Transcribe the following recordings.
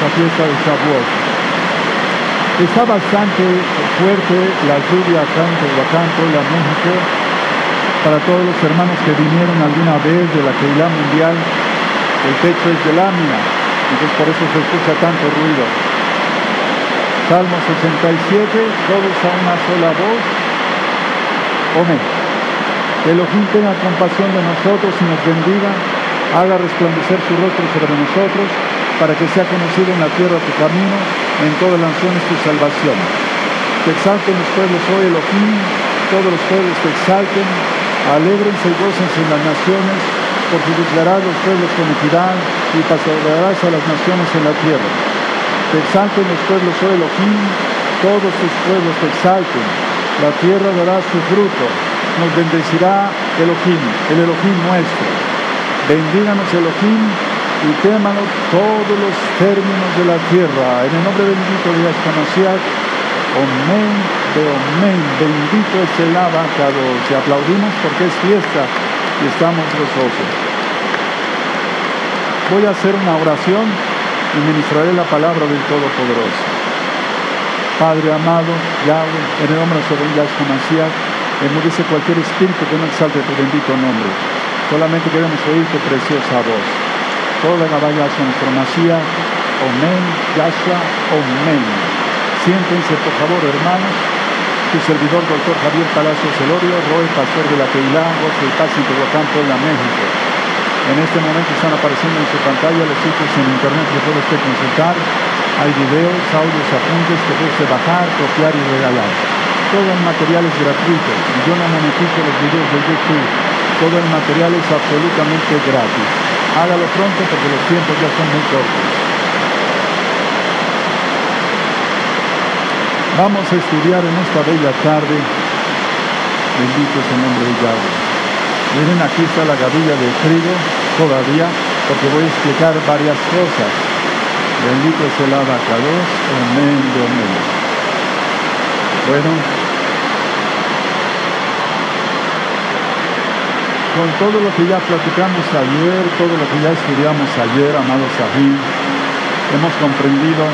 esta fiesta de Shavuot. Está bastante fuerte la lluvia acá en Tehuacán, Puebla, México. Para todos los hermanos que vinieron alguna vez de la Keilah Mundial, el techo es de lámina, entonces por eso se escucha tanto ruido. Salmo 67, todos a una sola voz. Amén. Que Elohim tenga compasión de nosotros y nos bendiga, haga resplandecer su rostro sobre nosotros, para que sea conocido en la tierra tu camino, en todas las naciones tu salvación. Te exalten los pueblos hoy, Elohim, todos los pueblos te exalten, alégrense y gócense en las naciones, porque juzgarás los pueblos con equidad y pastorearás a las naciones en la tierra. Te exalten los pueblos hoy, Elohim, todos tus pueblos te exalten, la tierra dará su fruto, nos bendecirá Elohim, el Elohim nuestro. Bendíganos Elohim y témanos todos los términos de la tierra. En el nombre bendito de Yahshua Mashiach, Omen de Omen, bendito es el abacado. Si aplaudimos porque es fiesta y estamos gozosos. Voy a hacer una oración y ministraré la palabra del Todopoderoso. Padre amado, Yahweh, en el nombre de Yahshua Mashiach, enmudece cualquier espíritu que no exalte tu bendito nombre. Solamente queremos oír tu preciosa voz. Toda la nuestro Mashiach. Omen, Yahshua, Omen. Siéntense, por favor, hermanos. Tu servidor, doctor Javier Palacios Elorio, Roy, pastor de la Keilah, Gozo y Paz, Tehuacán, Puebla, México. En este momento están apareciendo en su pantalla los sitios en internet que puede usted consultar. Hay videos, audios, apuntes que puede bajar, copiar y regalar. Todo el material es gratuito. Yo no monetizo los videos de YouTube. Todo el material es absolutamente gratis. Hágalo pronto porque los tiempos ya son muy cortos. Vamos a estudiar en esta bella tarde. Bendito es el nombre de Yahweh. Miren, aquí está la gavilla de trigo todavía, porque voy a explicar varias cosas. Bendito es el abacados, amén amén. Bueno, con todo lo que ya platicamos ayer, todo lo que ya estudiamos ayer, amados Sahim, hemos comprendido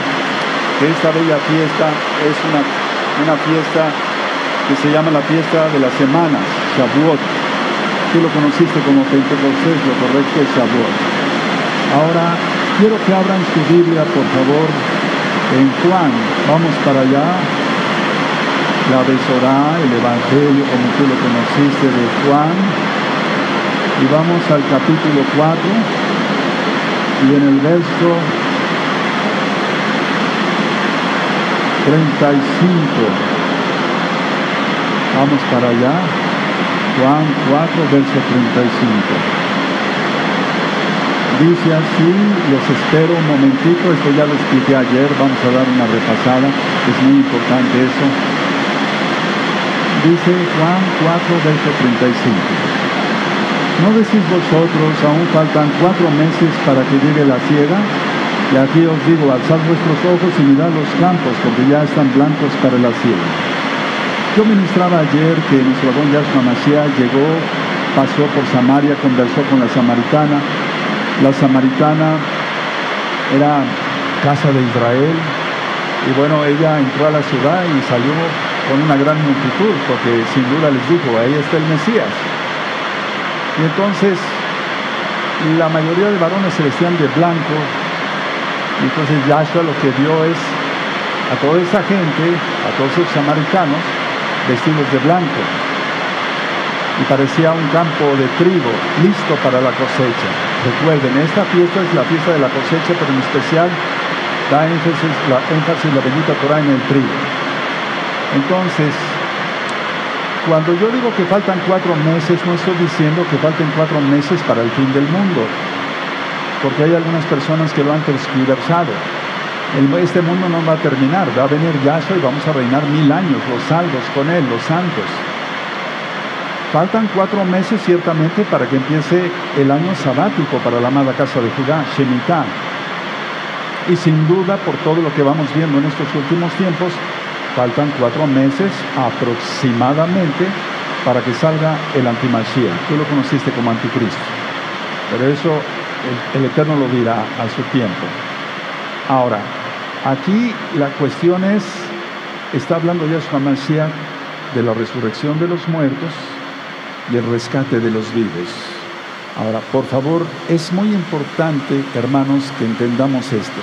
que esta bella fiesta es una, una fiesta que se llama la fiesta de las semanas, Shavuot. Tú lo conociste como Pentecostés, lo correcto es Shavuot. Ahora, quiero que abran su Biblia, por favor, en Juan. Vamos para allá. La Besorá, el Evangelio, como tú lo conociste, de Juan. Y vamos al capítulo 4. Y en el verso 35. Vamos para allá. Juan 4, verso 35. Dice así, los espero un momentito, esto ya lo expliqué ayer, vamos a dar una repasada, es muy importante eso. Dice Juan 4, verso 35. ¿No decís vosotros, aún faltan cuatro meses para que llegue la ciega? Y aquí os digo, alzad vuestros ojos y mirad los campos, porque ya están blancos para la ciega. Yo ministraba ayer que nuestro don Yahshua Mashiach llegó, pasó por Samaria, conversó con la samaritana. La samaritana era casa de Israel y bueno, ella entró a la ciudad y salió con una gran multitud, porque sin duda les dijo, ahí está el Mesías. Y entonces la mayoría de varones se vestían de blanco, y entonces Yahshua lo que vio es a toda esa gente, a todos esos samaritanos, vestidos de blanco. Y parecía un campo de trigo listo para la cosecha. Recuerden, esta fiesta es la fiesta de la cosecha, pero en especial da énfasis la, énfasis la bendita Torah en el trigo. Entonces, cuando yo digo que faltan cuatro meses, no estoy diciendo que falten cuatro meses para el fin del mundo, porque hay algunas personas que lo han tergiversado. este mundo no va a terminar, va a venir Yahshua y vamos a reinar mil años, los salvos con él, los santos. Faltan cuatro meses ciertamente para que empiece el año sabático para la amada casa de Judá, Shemitah. Y sin duda, por todo lo que vamos viendo en estos últimos tiempos, faltan cuatro meses aproximadamente para que salga el antimashiach. Tú lo conociste como anticristo. Pero eso el, el Eterno lo dirá a su tiempo. Ahora, aquí la cuestión es, está hablando Yahshua Mashiach de la resurrección de los muertos y el rescate de los vivos. Ahora, por favor, es muy importante, hermanos, que entendamos esto.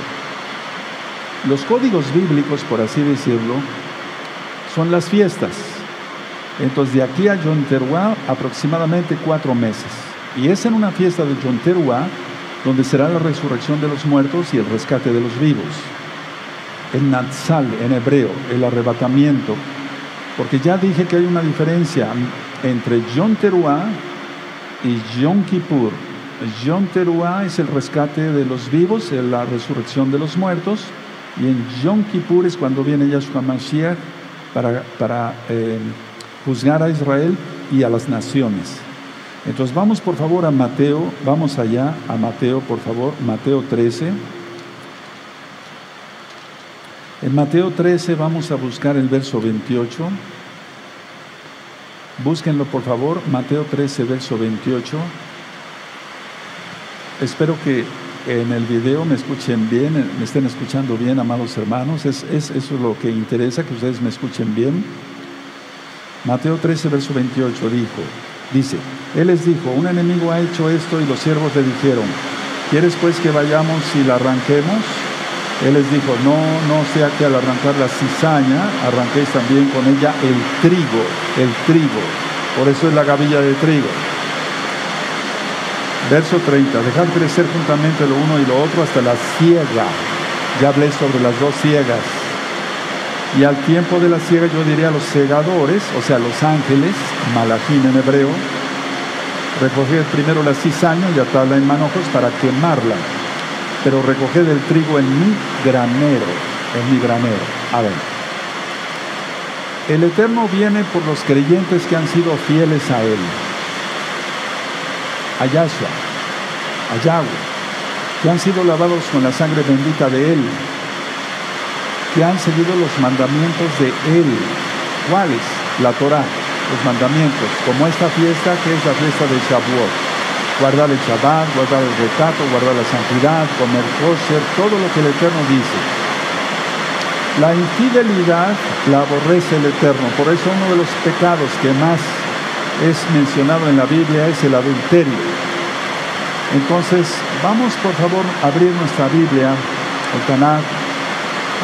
Los códigos bíblicos, por así decirlo, son las fiestas. Entonces, de aquí a Yom aproximadamente cuatro meses. Y es en una fiesta de Yom donde será la resurrección de los muertos y el rescate de los vivos. El Natsal en hebreo, el arrebatamiento. Porque ya dije que hay una diferencia entre Yom y Yom Kippur. Yom es el rescate de los vivos, la resurrección de los muertos. Y en Yom Kippur es cuando viene Yahshua Mashiach para, para eh, juzgar a Israel y a las naciones. Entonces vamos por favor a Mateo, vamos allá a Mateo, por favor, Mateo 13. En Mateo 13 vamos a buscar el verso 28. Búsquenlo por favor, Mateo 13, verso 28. Espero que en el video me escuchen bien, me estén escuchando bien, amados hermanos. Es, es, eso es lo que interesa, que ustedes me escuchen bien. Mateo 13, verso 28 dijo, dice, Él les dijo, un enemigo ha hecho esto y los siervos le dijeron, ¿quieres pues que vayamos y la arranquemos? Él les dijo, no, no sea que al arrancar la cizaña, arranquéis también con ella el trigo, el trigo. Por eso es la gavilla de trigo. Verso 30, dejar crecer juntamente lo uno y lo otro hasta la ciega. Ya hablé sobre las dos ciegas. Y al tiempo de la ciega yo diría a los segadores, o sea, los ángeles, malachín en hebreo, recoged primero la cizaña y atarla en manojos para quemarla, pero recoged el trigo en mi granero, en mi granero. A ver, el Eterno viene por los creyentes que han sido fieles a Él, a Yahshua, que han sido lavados con la sangre bendita de Él, que han seguido los mandamientos de Él. ¿Cuáles? La Torah, los mandamientos, como esta fiesta que es la fiesta de Shavuot. Guardar el Shabbat, guardar el recato, guardar la santidad, comer kosher, todo lo que el Eterno dice. La infidelidad la aborrece el Eterno, por eso uno de los pecados que más es mencionado en la Biblia es el adulterio. Entonces, vamos por favor a abrir nuestra Biblia, el Tanakh,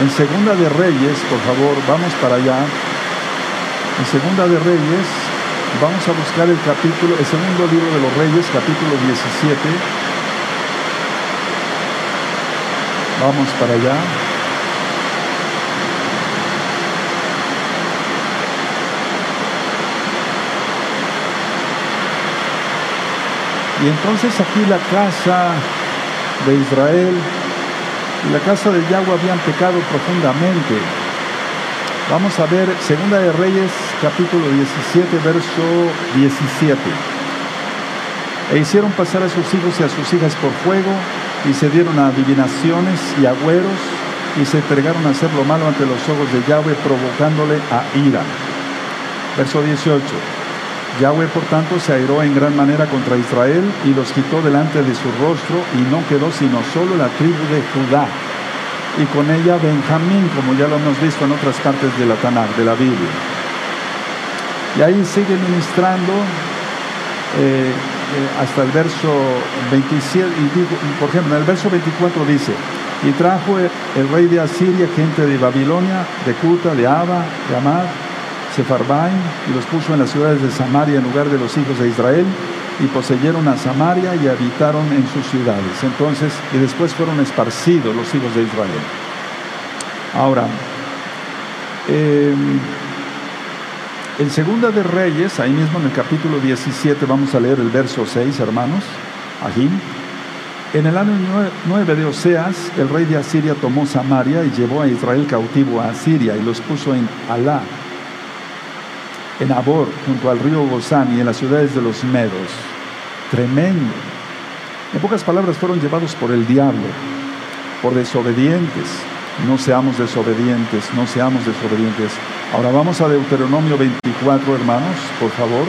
en Segunda de Reyes, por favor, vamos para allá. En Segunda de Reyes, vamos a buscar el capítulo, el segundo libro de los Reyes, capítulo 17. Vamos para allá. Y entonces aquí la casa de Israel y la casa de Yahweh habían pecado profundamente. Vamos a ver Segunda de Reyes, capítulo 17, verso 17. E hicieron pasar a sus hijos y a sus hijas por fuego, y se dieron a adivinaciones y agüeros, y se entregaron a hacer lo malo ante los ojos de Yahweh, provocándole a ira. Verso 18. Yahweh, por tanto, se airó en gran manera contra Israel y los quitó delante de su rostro y no quedó sino solo la tribu de Judá y con ella Benjamín, como ya lo hemos visto en otras partes de la Tanakh, de la Biblia. Y ahí sigue ministrando eh, eh, hasta el verso 27, y por ejemplo, en el verso 24 dice, y trajo el, rey de Asiria gente de Babilonia, de Cuta, de Aba, de Amad, Sefarbaim y los puso en las ciudades de Samaria en lugar de los hijos de Israel y poseyeron a Samaria y habitaron en sus ciudades. Entonces, y después fueron esparcidos los hijos de Israel. Ahora, em, en Segunda de Reyes, ahí mismo en el capítulo 17, vamos a leer el verso 6, hermanos, aquí. En el año 9 de Oseas, el rey de Asiria tomó Samaria y llevó a Israel cautivo a Asiria y los puso en Alá, en Abor, junto al río Gozán y en las ciudades de los Medos. Tremendo. En pocas palabras, fueron llevados por el diablo, por desobedientes. No seamos desobedientes, no seamos desobedientes. Ahora vamos a Deuteronomio 24, hermanos, por favor.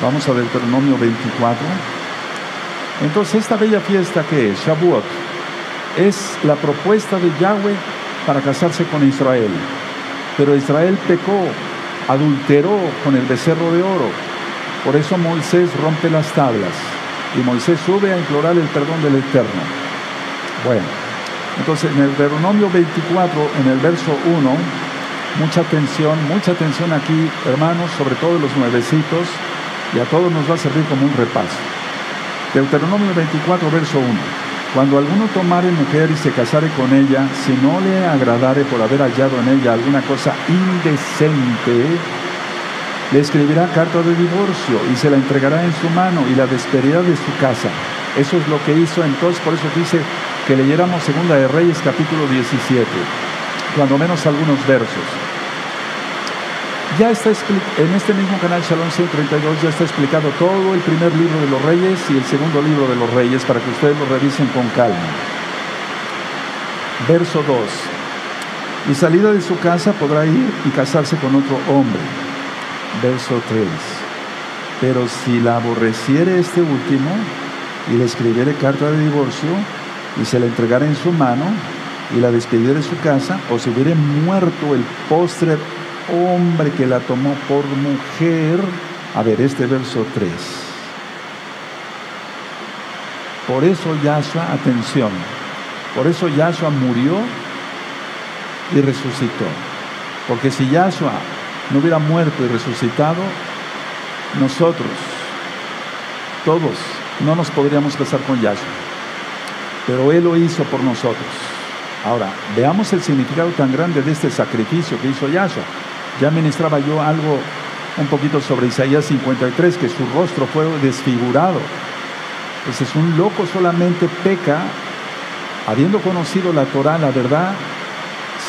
Vamos a Deuteronomio 24. Entonces, esta bella fiesta que es Shavuot, es la propuesta de Yahweh para casarse con Israel. Pero Israel pecó, adulteró con el becerro de oro. Por eso Moisés rompe las tablas y Moisés sube a implorar el perdón del Eterno. Bueno, entonces en el Deuteronomio 24, en el verso 1, mucha atención, mucha atención aquí, hermanos, sobre todo los nuevecitos, y a todos nos va a servir como un repaso. Deuteronomio 24, verso 1. Cuando alguno tomare mujer y se casare con ella, si no le agradare por haber hallado en ella alguna cosa indecente, le escribirá carta de divorcio y se la entregará en su mano y la despedirá de su casa. Eso es lo que hizo entonces, por eso dice que leyéramos Segunda de Reyes capítulo 17, cuando menos algunos versos. Ya está en este mismo canal Shalom 132 ya está explicado todo el primer libro de los reyes y el segundo libro de los reyes para que ustedes lo revisen con calma. Verso 2. Y salida de su casa podrá ir y casarse con otro hombre. Verso 3. Pero si la aborreciere este último y le escribiere carta de divorcio y se la entregara en su mano y la despidiera de su casa, o si hubiere muerto el postre hombre que la tomó por mujer. A ver, este verso 3. Por eso Yahshua, atención, por eso Yahshua murió y resucitó. Porque si Yahshua no hubiera muerto y resucitado, nosotros, todos, no nos podríamos casar con Yahshua. Pero Él lo hizo por nosotros. Ahora, veamos el significado tan grande de este sacrificio que hizo Yahshua. Ya ministraba yo algo un poquito sobre Isaías 53, que su rostro fue desfigurado. Entonces un loco solamente peca, habiendo conocido la Torah, la verdad,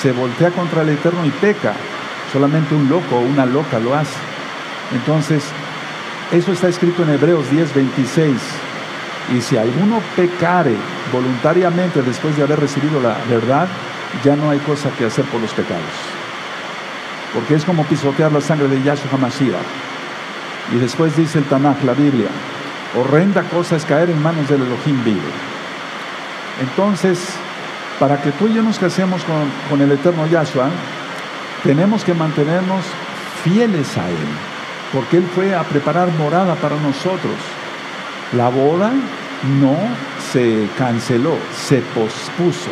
se voltea contra el Eterno y peca. Solamente un loco o una loca lo hace. Entonces, eso está escrito en Hebreos 10, 26. Y si alguno pecare voluntariamente después de haber recibido la verdad, ya no hay cosa que hacer por los pecados porque es como pisotear la sangre de Yahshua HaMashiach. Y después dice el Tanakh, la Biblia, horrenda cosa es caer en manos del Elohim vivo. Entonces, para que tú y yo nos casemos con, con el eterno Yahshua, tenemos que mantenernos fieles a Él, porque Él fue a preparar morada para nosotros. La boda no se canceló, se pospuso.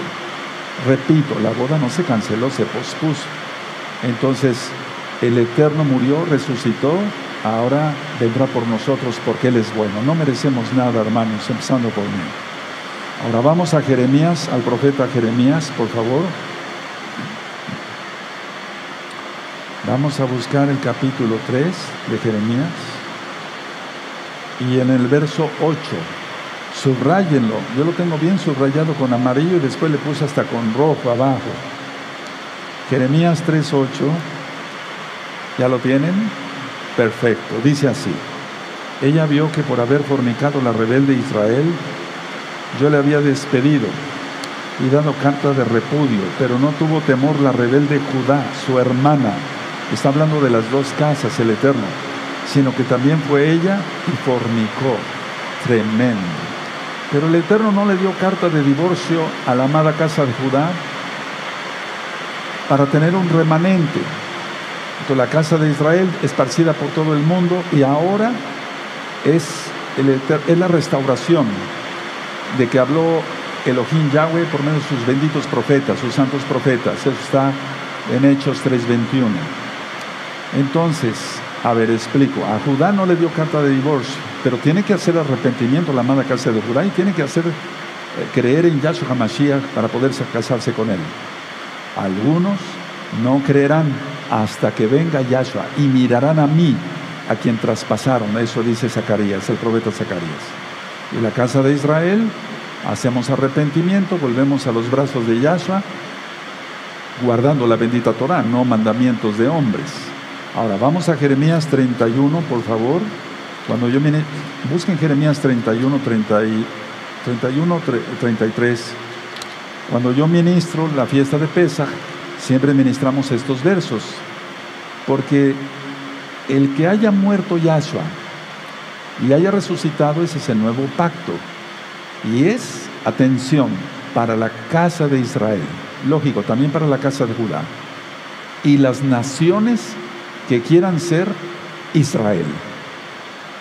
Repito, la boda no se canceló, se pospuso. Entonces, el Eterno murió, resucitó, ahora vendrá por nosotros porque Él es bueno. No merecemos nada, hermanos, empezando por mí. Ahora vamos a Jeremías, al profeta Jeremías, por favor. Vamos a buscar el capítulo 3 de Jeremías. Y en el verso 8, subrayenlo. Yo lo tengo bien subrayado con amarillo y después le puse hasta con rojo abajo. Jeremías 3.8, ¿ya lo tienen? Perfecto, dice así. Ella vio que por haber fornicado la rebelde Israel, yo le había despedido y dado carta de repudio, pero no tuvo temor la rebelde Judá, su hermana. Está hablando de las dos casas, el Eterno, sino que también fue ella y fornicó. Tremendo. Pero el Eterno no le dio carta de divorcio a la amada casa de Judá, para tener un remanente. Entonces, la casa de Israel esparcida por todo el mundo y ahora es, la restauración de que habló Elohim Yahweh por medio de sus benditos profetas, sus santos profetas. Eso está en Hechos 3:21. Entonces, a ver, explico. A Judá no le dio carta de divorcio, pero tiene que hacer arrepentimiento la amada casa de Judá y tiene que hacer eh, creer en Yahshua HaMashiach para poder casarse con él. Algunos no creerán hasta que venga Yahshua y mirarán a mí, a quien traspasaron. Eso dice Zacarías, el profeta Zacarías. Y la casa de Israel, hacemos arrepentimiento, volvemos a los brazos de Yahshua, guardando la bendita Torah, no mandamientos de hombres. Ahora vamos a Jeremías 31, por favor. Cuando yo vine, busquen Jeremías 31, 31, 33. Cuando yo ministro la fiesta de Pesach, siempre ministramos estos versos, porque el que haya muerto Yahshua y haya resucitado, ese es el nuevo pacto. Y es, atención, para la casa de Israel, lógico, también para la casa de Judá, y las naciones que quieran ser Israel.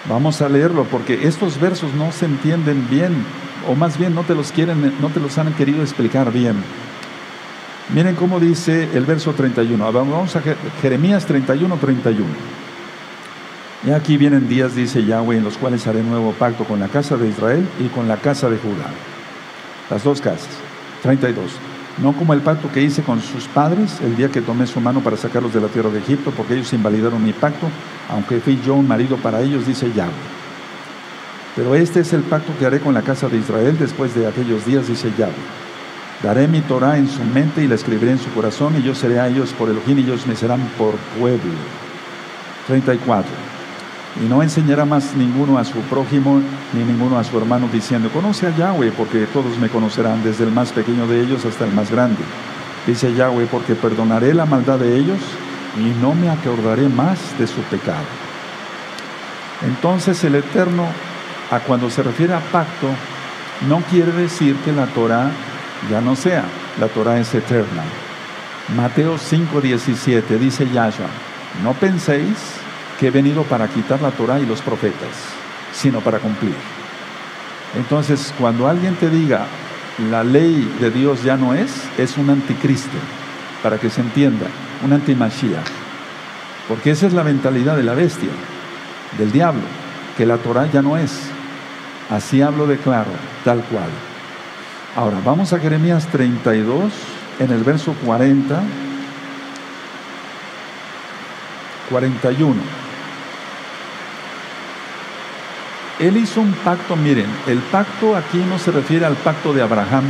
Vamos a leerlo porque estos versos no se entienden bien, o más bien no te los quieren, no te los han querido explicar bien. Miren cómo dice el verso 31. Vamos a Jeremías 31, 31. Y aquí vienen días, dice Yahweh, en los cuales haré nuevo pacto con la casa de Israel y con la casa de Judá. Las dos casas. 32. No como el pacto que hice con sus padres el día que tomé su mano para sacarlos de la tierra de Egipto, porque ellos invalidaron mi pacto, aunque fui yo un marido para ellos, dice Yahweh. Pero este es el pacto que haré con la casa de Israel después de aquellos días, dice Yahweh. Daré mi Torah en su mente y la escribiré en su corazón, y yo seré a ellos por Elohim y ellos me serán por pueblo. 34 y no enseñará más ninguno a su prójimo ni ninguno a su hermano diciendo, conoce a Yahweh porque todos me conocerán, desde el más pequeño de ellos hasta el más grande. Dice Yahweh, porque perdonaré la maldad de ellos y no me acordaré más de su pecado. Entonces el Eterno, a cuando se refiere a pacto, no quiere decir que la Torah ya no sea, la Torah es eterna. Mateo 5:17 dice Yahshua, no penséis que he venido para quitar la Torah y los profetas, sino para cumplir. Entonces, cuando alguien te diga, la ley de Dios ya no es, es un anticristo, para que se entienda, un antimashiach. Porque esa es la mentalidad de la bestia, del diablo, que la Torah ya no es. Así hablo de claro, tal cual. Ahora, vamos a Jeremías 32, en el verso 40, 41. Él hizo un pacto, miren, el pacto aquí no se refiere al pacto de Abraham,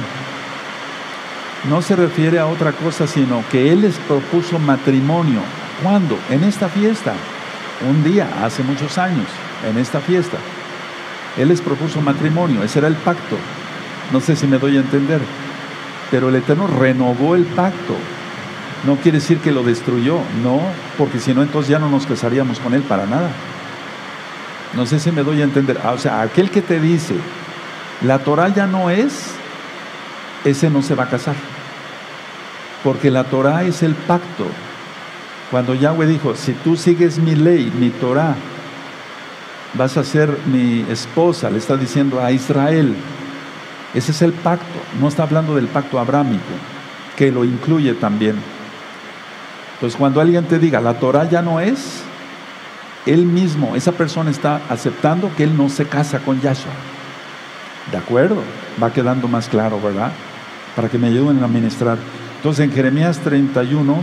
no se refiere a otra cosa, sino que Él les propuso matrimonio. ¿Cuándo? En esta fiesta, un día, hace muchos años, en esta fiesta. Él les propuso matrimonio, ese era el pacto. No sé si me doy a entender, pero el Eterno renovó el pacto. No quiere decir que lo destruyó, no, porque si no, entonces ya no nos casaríamos con Él para nada. No sé si me doy a entender. Ah, o sea, aquel que te dice, la Torah ya no es, ese no se va a casar. Porque la Torah es el pacto. Cuando Yahweh dijo, si tú sigues mi ley, mi Torah, vas a ser mi esposa, le está diciendo a Israel. Ese es el pacto. No está hablando del pacto abrámico, que lo incluye también. Entonces, cuando alguien te diga, la Torah ya no es, él mismo, esa persona está aceptando que él no se casa con Yahshua. ¿De acuerdo? Va quedando más claro, ¿verdad? Para que me ayuden a ministrar. Entonces en Jeremías 31,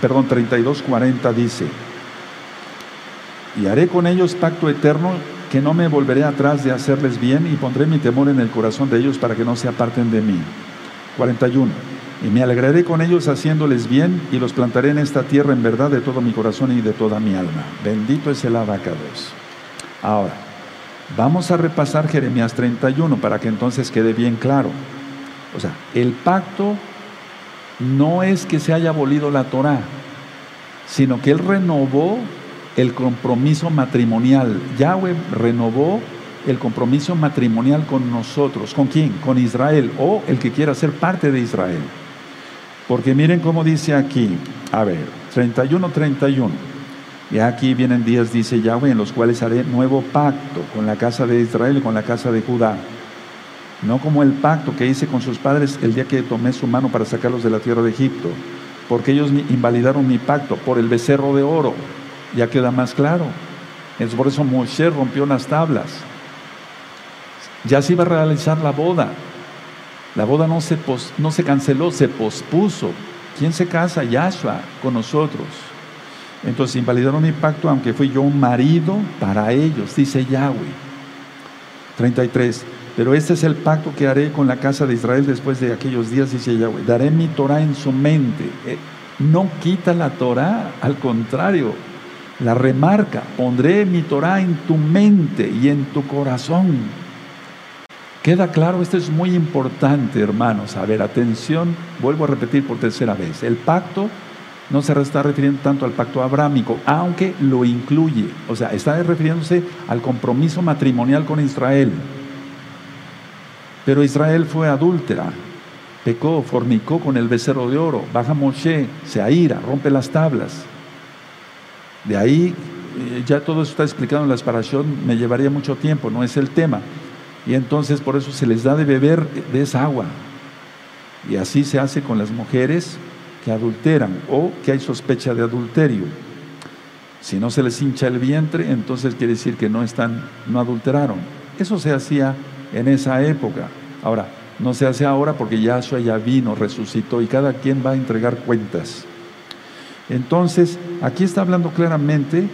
perdón, 32, 40 dice, y haré con ellos pacto eterno que no me volveré atrás de hacerles bien y pondré mi temor en el corazón de ellos para que no se aparten de mí. 41. Y me alegraré con ellos haciéndoles bien y los plantaré en esta tierra en verdad de todo mi corazón y de toda mi alma. Bendito es el abacados. Ahora, vamos a repasar Jeremías 31 para que entonces quede bien claro. O sea, el pacto no es que se haya abolido la Torah, sino que Él renovó el compromiso matrimonial. Yahweh renovó el compromiso matrimonial con nosotros. ¿Con quién? Con Israel o el que quiera ser parte de Israel. Porque miren cómo dice aquí, a ver, 31, 31. Y aquí vienen días, dice Yahweh, en los cuales haré nuevo pacto con la casa de Israel y con la casa de Judá. No como el pacto que hice con sus padres el día que tomé su mano para sacarlos de la tierra de Egipto, porque ellos invalidaron mi pacto por el becerro de oro. Ya queda más claro. Es por eso Moshe rompió las tablas. Ya se iba a realizar la boda, la boda no se, no se canceló, se pospuso. ¿Quién se casa? Yahshua con nosotros. Entonces invalidaron mi pacto, aunque fui yo un marido para ellos, dice Yahweh. 33. Pero este es el pacto que haré con la casa de Israel después de aquellos días, dice Yahweh. Daré mi Torah en su mente. Eh, no quita la Torah, al contrario, la remarca. Pondré mi Torah en tu mente y en tu corazón. ¿Queda claro? Esto es muy importante, hermanos. A ver, atención, vuelvo a repetir por tercera vez. El pacto no se está refiriendo tanto al pacto abrámico, aunque lo incluye. O sea, está refiriéndose al compromiso matrimonial con Israel. Pero Israel fue adúltera, pecó, fornicó con el becerro de oro, baja Moshe, se aira, rompe las tablas. De ahí, eh, ya todo eso está explicado en la separación, me llevaría mucho tiempo, no es el tema. Y entonces por eso se les da de beber de esa agua. Y así se hace con las mujeres que adulteran o que hay sospecha de adulterio. Si no se les hincha el vientre, entonces quiere decir que no están, no adulteraron. Eso se hacía en esa época. Ahora, no se hace ahora porque Yahshua ya vino, resucitó y cada quien va a entregar cuentas. Entonces, aquí está hablando claramente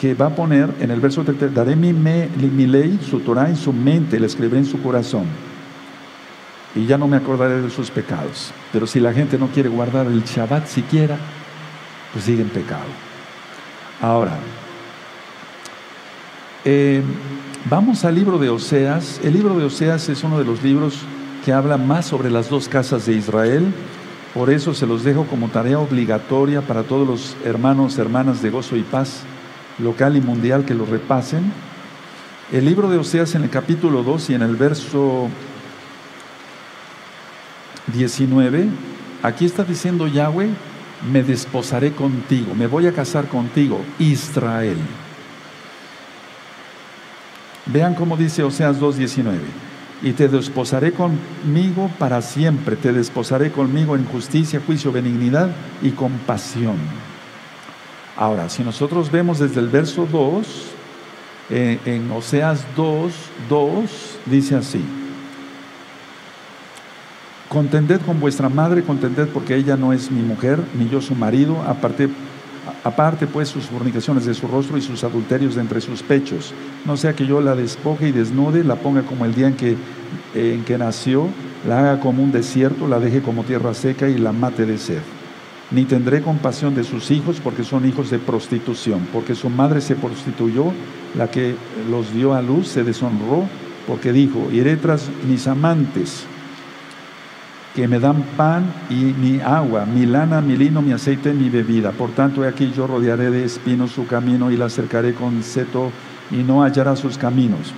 que va a poner en el verso 30, daré mi, mi ley, su Torah en su mente, la escribiré en su corazón. Y ya no me acordaré de sus pecados. Pero si la gente no quiere guardar el Shabbat siquiera, pues sigue en pecado. Ahora, eh, vamos al libro de Oseas. El libro de Oseas es uno de los libros que habla más sobre las dos casas de Israel. Por eso se los dejo como tarea obligatoria para todos los hermanos, hermanas de gozo y paz local y mundial que lo repasen. El libro de Oseas en el capítulo 2 y en el verso 19, aquí está diciendo Yahweh, me desposaré contigo, me voy a casar contigo, Israel. Vean cómo dice Oseas 2.19, y te desposaré conmigo para siempre, te desposaré conmigo en justicia, juicio, benignidad y compasión. Ahora, si nosotros vemos desde el verso 2, eh, en Oseas 2, 2, dice así, Contended con vuestra madre, contended porque ella no es mi mujer, ni yo su marido, aparte, aparte pues sus fornicaciones de su rostro y sus adulterios de entre sus pechos. No sea que yo la despoje y desnude, la ponga como el día en que, en que nació, la haga como un desierto, la deje como tierra seca y la mate de sed. Ni tendré compasión de sus hijos porque son hijos de prostitución, porque su madre se prostituyó, la que los dio a luz se deshonró, porque dijo, iré tras mis amantes que me dan pan y mi agua, mi lana, mi lino, mi aceite, mi bebida. Por tanto, he aquí yo rodearé de espinos su camino y la cercaré con seto y no hallará sus caminos.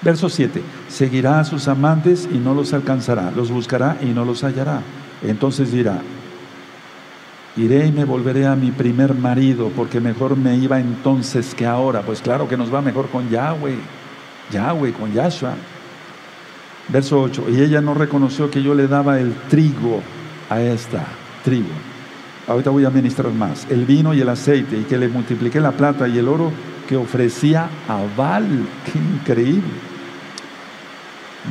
Verso 7. Seguirá a sus amantes y no los alcanzará, los buscará y no los hallará. Entonces dirá, iré y me volveré a mi primer marido, porque mejor me iba entonces que ahora. Pues claro que nos va mejor con Yahweh, Yahweh, con Yahshua. Verso 8, y ella no reconoció que yo le daba el trigo a esta, trigo. Ahorita voy a ministrar más. El vino y el aceite, y que le multipliqué la plata y el oro que ofrecía a Val. ¡Qué increíble!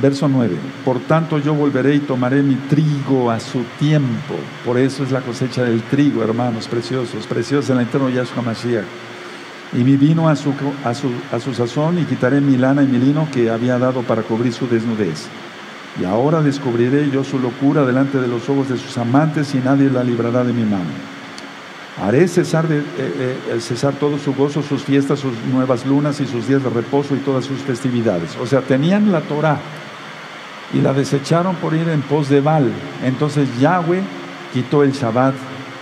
Verso 9, por tanto yo volveré y tomaré mi trigo a su tiempo. Por eso es la cosecha del trigo, hermanos preciosos, preciosos en el eterno Yahshua Mashiach y mi vino a su, a, su, a su sazón y quitaré mi lana y mi lino que había dado para cubrir su desnudez. Y ahora descubriré yo su locura delante de los ojos de sus amantes y nadie la librará de mi mano. Haré cesar, de, eh, eh, cesar todo su gozo, sus fiestas, sus nuevas lunas y sus días de reposo y todas sus festividades. O sea, tenían la Torah y la desecharon por ir en pos de Baal. Entonces Yahweh quitó el Shabbat,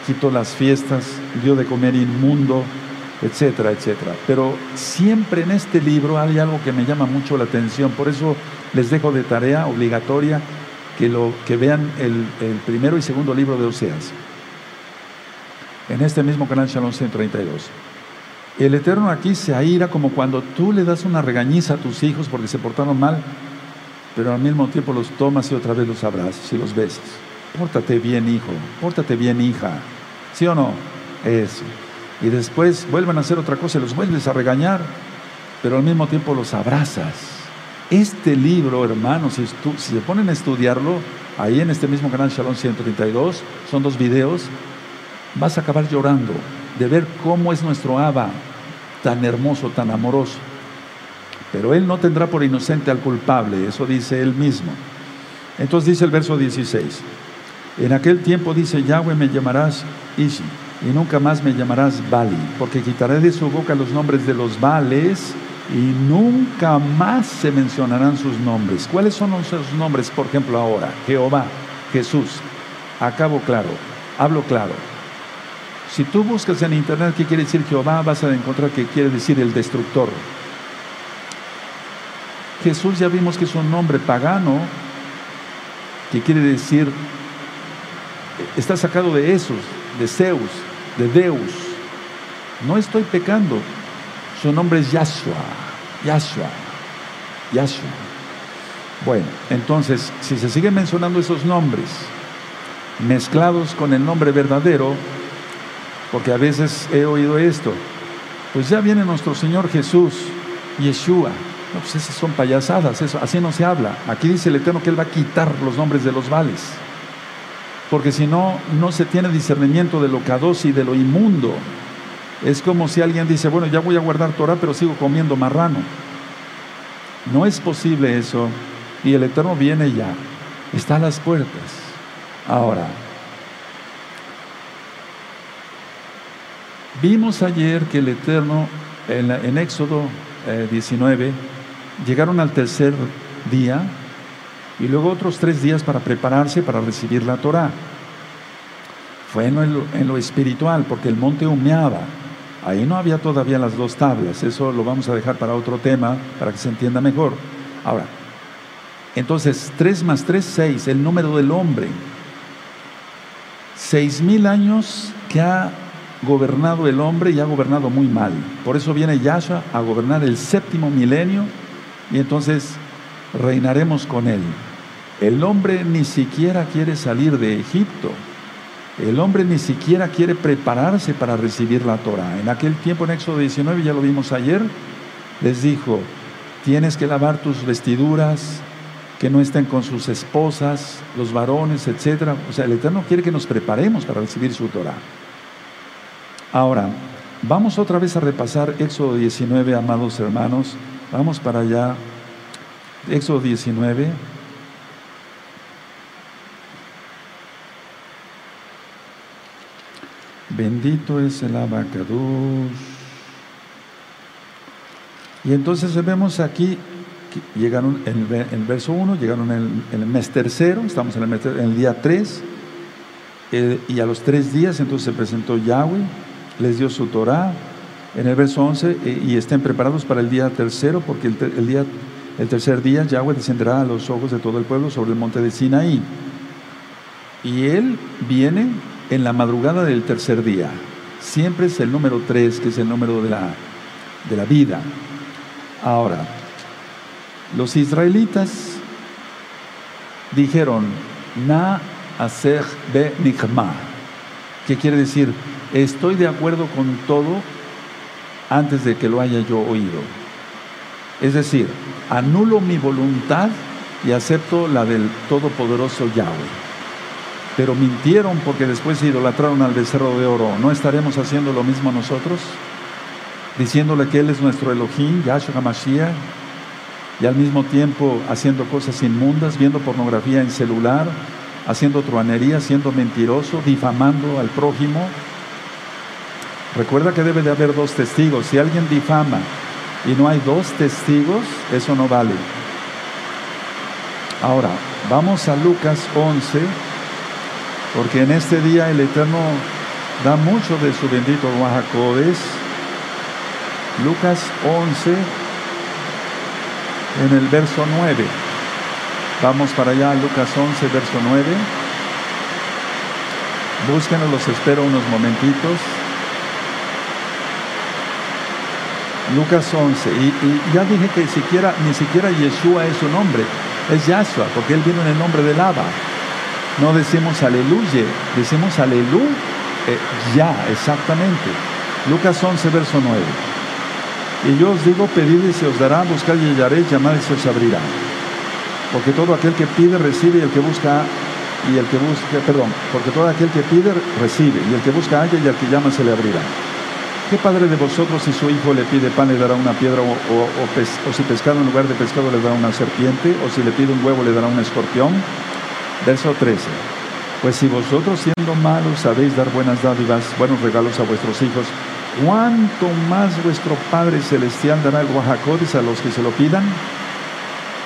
quitó las fiestas, dio de comer inmundo, etcétera, etcétera. Pero siempre en este libro hay algo que me llama mucho la atención, por eso les dejo de tarea obligatoria que, lo, que vean el, primero y segundo libro de Oseas. En este mismo canal Shalom 132. El Eterno aquí se aira como cuando tú le das una regañiza a tus hijos porque se portaron mal, pero al mismo tiempo los tomas y otra vez los abrazas y los besas. Pórtate bien, hijo, pórtate bien, hija. ¿Sí o no? Eso y después vuelven a hacer otra cosa y los vuelves a regañar, pero al mismo tiempo los abrazas. Este libro, hermanos, si, se ponen a estudiarlo, ahí en este mismo canal Shalom 132, son dos videos, vas a acabar llorando de ver cómo es nuestro Abba, tan hermoso, tan amoroso. Pero él no tendrá por inocente al culpable, eso dice él mismo. Entonces dice el verso 16, en aquel tiempo dice, Yahweh me llamarás Ishi y nunca más me llamarás Bali, porque quitaré de su boca los nombres de los Vales y nunca más se mencionarán sus nombres. ¿Cuáles son esos nombres, por ejemplo, ahora? Jehová, Jesús. Acabo claro, hablo claro. Si tú buscas en internet qué quiere decir Jehová, vas a encontrar que quiere decir el destructor. Jesús ya vimos que es un nombre pagano, que quiere decir, está sacado de esos, de Zeus, de Deus. No estoy pecando. Su nombre es Yahshua, Yahshua, Yahshua. Bueno, entonces, si se siguen mencionando esos nombres mezclados con el nombre verdadero, porque a veces he oído esto, pues ya viene nuestro Señor Jesús, Yeshua. No, pues esas son payasadas, eso, así no se habla. Aquí dice el Eterno que Él va a quitar los nombres de los vales. Porque si no, no se tiene discernimiento de lo cados y de lo inmundo. Es como si alguien dice, bueno, ya voy a guardar Torah, pero sigo comiendo marrano. No es posible eso. Y el Eterno viene ya. Está a las puertas. Ahora, vimos ayer que el Eterno, en, Éxodo 19, eh, llegaron al tercer día y luego otros tres días para prepararse para recibir la Torah. Fue en lo, espiritual, porque el monte humeaba. Ahí no había todavía las dos tablas. Eso lo vamos a dejar para otro tema, para que se entienda mejor. Ahora, entonces, 3 más 3, 6, el número del hombre. Seis mil años que ha gobernado el hombre y ha gobernado muy mal. Por eso viene Yahshua a gobernar el séptimo milenio y entonces reinaremos con él. El hombre ni siquiera quiere salir de Egipto. El hombre ni siquiera quiere prepararse para recibir la Torah. En aquel tiempo, en Éxodo 19, ya lo vimos ayer, les dijo, tienes que lavar tus vestiduras, que no estén con sus esposas, los varones, etc. O sea, el Eterno quiere que nos preparemos para recibir su Torah. Ahora, vamos otra vez a repasar Éxodo 19, amados hermanos. Vamos para allá. Éxodo 19. Bendito es el abacados. Y entonces vemos aquí que llegaron en el, verso 1, llegaron en el, mes tercero, estamos en el, día 3, eh, y a los tres días entonces se presentó Yahweh, les dio su Torah, en el verso 11, eh, y estén preparados para el día tercero, porque el, día, el tercer día Yahweh descenderá a los ojos de todo el pueblo sobre el monte de Sinaí. Y él viene en la madrugada del tercer día. Siempre es el número 3, que es el número de la, de la vida. Ahora, los israelitas dijeron, Na aser be nikma, que quiere decir, estoy de acuerdo con todo antes de que lo haya yo oído. Es decir, anulo mi voluntad y acepto la del Todopoderoso Yahweh pero mintieron porque después se idolatraron al becerro de oro. ¿No estaremos haciendo lo mismo nosotros? Diciéndole que Él es nuestro Elohim, Yahshua HaMashiach, y al mismo tiempo haciendo cosas inmundas, viendo pornografía en celular, haciendo truanería, siendo mentiroso, difamando al prójimo. Recuerda que debe de haber dos testigos. Si alguien difama y no hay dos testigos, eso no vale. Ahora, vamos a Lucas 11 porque en este día el Eterno da mucho de su bendito Oaxacodes. Lucas 11, en el verso 9. Vamos para allá, Lucas 11, verso 9. Búsquenos, los espero unos momentitos. Lucas 11. Y, ya dije que siquiera, ni siquiera Yeshua es su nombre, es Yahshua, porque él vino en el nombre del Abba. No decimos aleluya, decimos aleluya, eh, ya, exactamente. Lucas 11, verso 9. Y yo os digo, pedid y se os dará, buscad y hallaréis, llamad y se os abrirá. Porque todo aquel que pide, recibe, y el que busca, y el que busca, perdón, porque todo aquel que pide, recibe, y el que busca, halla, y al que llama, se le abrirá. ¿Qué padre de vosotros, si su hijo le pide pan, le dará una piedra, o, si pescado en lugar de pescado, le dará una serpiente, o si le pide un huevo, le dará un escorpión? Verso 13. Pues si vosotros siendo malos sabéis dar buenas dádivas, buenos regalos a vuestros hijos, ¿cuánto más vuestro Padre Celestial dará el guajacodes a los que se lo pidan?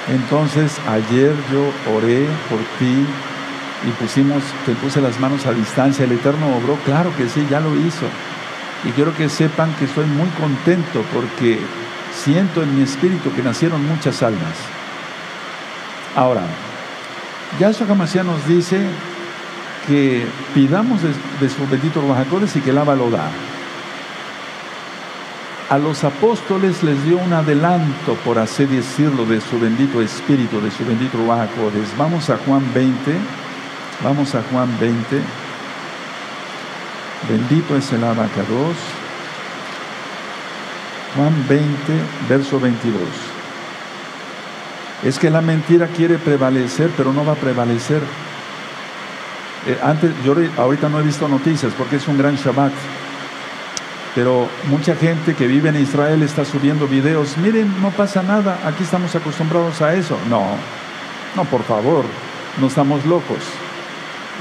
Entonces ayer yo oré por ti y pusimos, te puse las manos a distancia, el Eterno obró, claro que sí, ya lo hizo. Y quiero que sepan que estoy muy contento porque siento en mi espíritu que nacieron muchas almas. Ahora, Yahshua Hamashiach nos dice que pidamos de, su bendito Ruajacodes y que el Abba lo da. A los apóstoles les dio un adelanto, por así decirlo, de su bendito Espíritu, de su bendito Ruajacodes. Vamos a Juan 20, vamos a Juan 20. Bendito es el abacados. Juan 20, verso 22. Es que la mentira quiere prevalecer, pero no va a prevalecer. Eh, antes, yo ahorita no he visto noticias porque es un gran Shabbat. Pero mucha gente que vive en Israel está subiendo videos. Miren, no pasa nada, aquí estamos acostumbrados a eso. No, no, por favor, no estamos locos.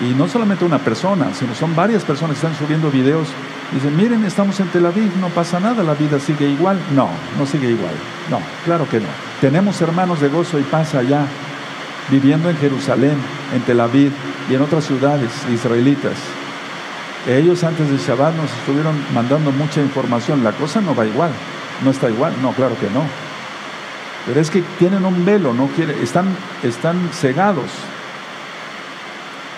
Y no solamente una persona, sino son varias personas que están subiendo videos. Dicen, miren, estamos en Tel Aviv, no pasa nada, la vida sigue igual. No, no sigue igual. No, claro que no. Tenemos hermanos de gozo y paz allá, viviendo en Jerusalén, en Tel Aviv y en otras ciudades israelitas. Ellos antes de Shabbat nos estuvieron mandando mucha información. La cosa no va igual, no está igual. No, claro que no. Pero es que tienen un velo, no quiere, están, están cegados